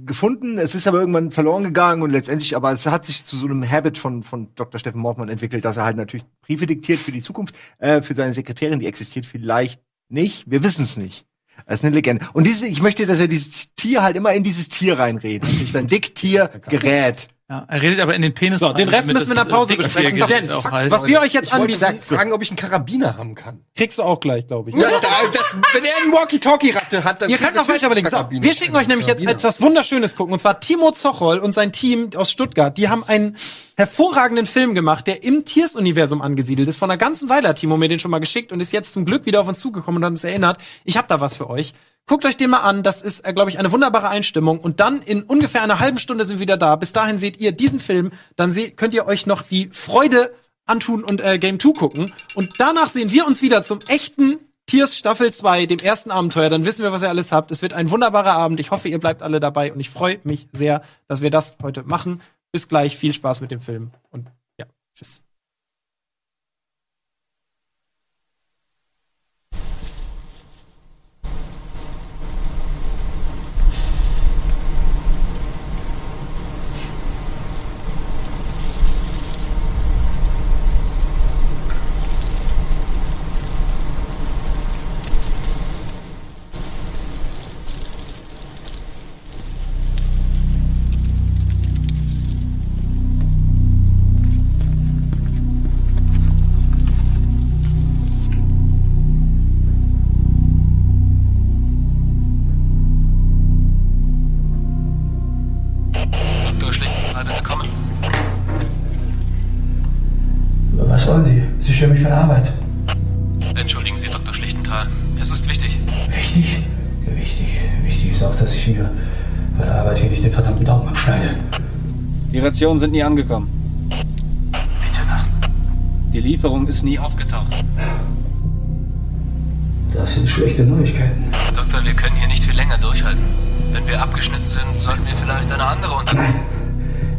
gefunden, es ist aber irgendwann verloren gegangen und letztendlich, aber es hat sich zu so einem Habit von, von Dr. Steffen Morfmann entwickelt, dass er halt natürlich Briefe diktiert für die Zukunft, äh, für seine Sekretärin, die existiert vielleicht nicht. Wir wissen es nicht. Das ist eine Legende. Und diese, ich möchte, dass er dieses Tier halt immer in dieses Tier reinredet. Das ist ein Dikttiergerät. Ja, er redet aber in den Penis. So, den Rest müssen wir in der Pause besprechen. Dicktier-Gerät Denn, was wir euch jetzt Ich anbieten, sagen, fragen, ob ich einen Karabiner haben kann. kriegst du auch gleich, glaube ich. Ja, da, das, wenn er einen Walkie-Talkie-Ratte hat, dann Ihr könnt noch weiter überlegen. So, wir schicken euch nämlich jetzt etwas Wunderschönes gucken. Und zwar Timo Zochol und sein Team aus Stuttgart. Die haben einen hervorragenden Film gemacht, der im Tiers-Universum angesiedelt ist. Vor einer ganzen Weile hat Timo mir den schon mal geschickt und ist jetzt zum Glück wieder auf uns zugekommen und hat uns erinnert. Ich habe da was für euch. Guckt euch den mal an. Das ist, äh, glaube ich, eine wunderbare Einstimmung. Und dann in ungefähr einer halben Stunde sind wir wieder da. Bis dahin seht ihr diesen Film. Dann seht, könnt ihr euch noch die Freude antun und äh, Game 2 gucken. Und danach sehen wir uns wieder zum echten Tiers Staffel 2, dem ersten Abenteuer. Dann wissen wir, was ihr alles habt. Es wird ein wunderbarer Abend. Ich hoffe, ihr bleibt alle dabei. Und ich freue mich sehr, dass wir das heute machen. Bis gleich. Viel Spaß mit dem Film. Und ja, tschüss. Der Arbeit. Entschuldigen Sie, Dr. Schlichtenthal. Es ist wichtig. Wichtig? Ja, wichtig. Wichtig ist auch, dass ich mir bei der Arbeit hier nicht den verdammten Daumen abschneide. Die Rationen sind nie angekommen. Bitte was? Die Lieferung ist nie aufgetaucht. Das sind schlechte Neuigkeiten. Doktor, wir können hier nicht viel länger durchhalten. Wenn wir abgeschnitten sind, sollten wir vielleicht eine andere Unterkunft. Nein.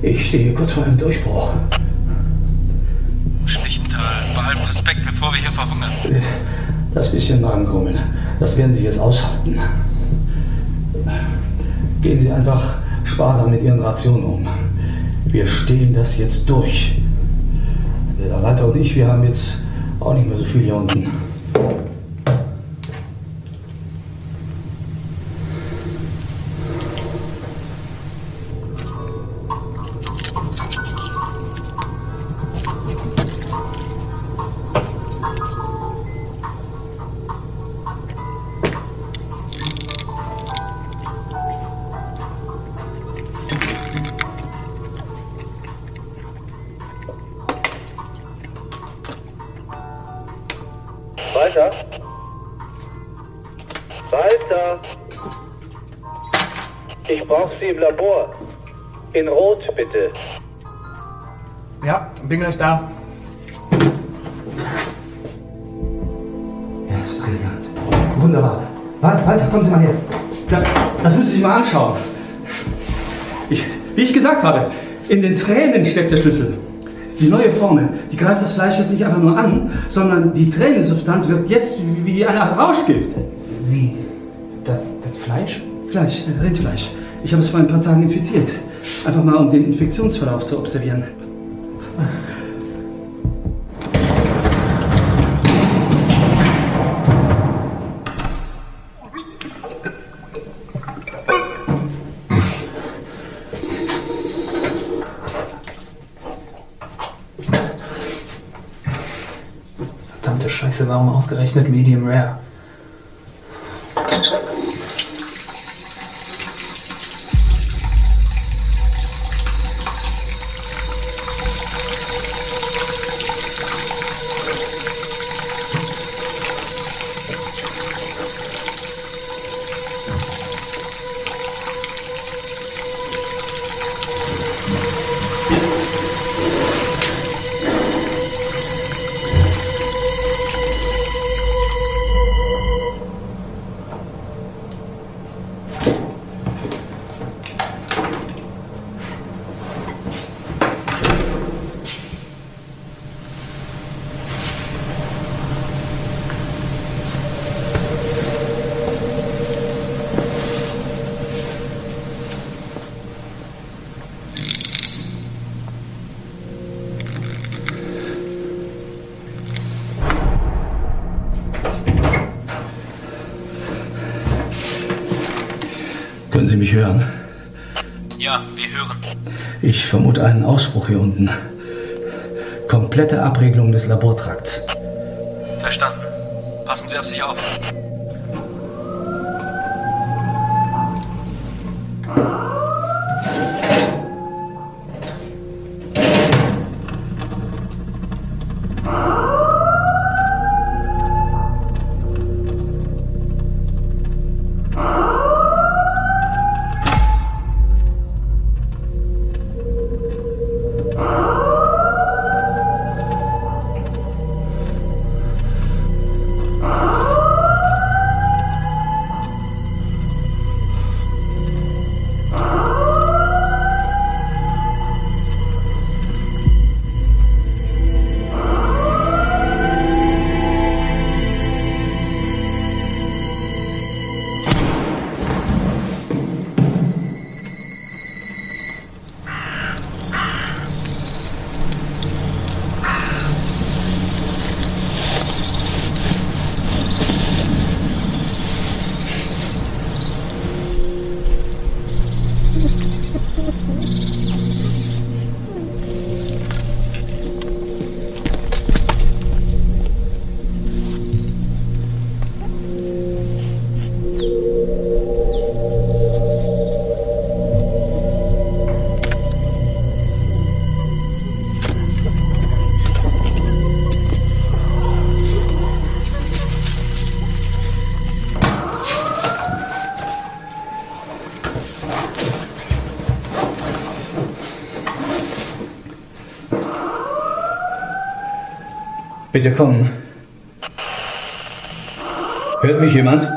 Ich stehe kurz vor einem Durchbruch. Schlichtenthal, bei allem Respekt, bevor wir hier verhungern. Das bisschen Magenkrummeln, das werden Sie jetzt aushalten. Gehen Sie einfach sparsam mit Ihren Rationen um. Wir stehen das jetzt durch. Der Leiter und ich, wir haben jetzt auch nicht mehr so viel hier unten. Ich brauche Sie im Labor. In Rot, bitte. Ja, bin gleich da. Ja, ist brillant. Wunderbar. Wal- Walter, kommen Sie mal her. Da, das müssen Sie sich mal anschauen. Ich, wie ich gesagt habe, in den Tränen steckt der Schlüssel. Die neue Formel, die greift das Fleisch jetzt nicht einfach nur an, sondern die Tränensubstanz wirkt jetzt wie wie eine Art Rauschgift. Wie? Das, das Fleisch? Fleisch, äh, Rindfleisch. Ich habe es vor ein paar Tagen infiziert. Einfach mal, um den Infektionsverlauf zu observieren. Verdammte Scheiße, warum ausgerechnet Medium Rare? Sie mich hören? Ja, wir hören. Ich vermute einen Ausbruch hier unten. Komplette Abriegelung des Labortrakts. Verstanden. Passen Sie auf sich auf. Bitte kommen. Hört mich jemand?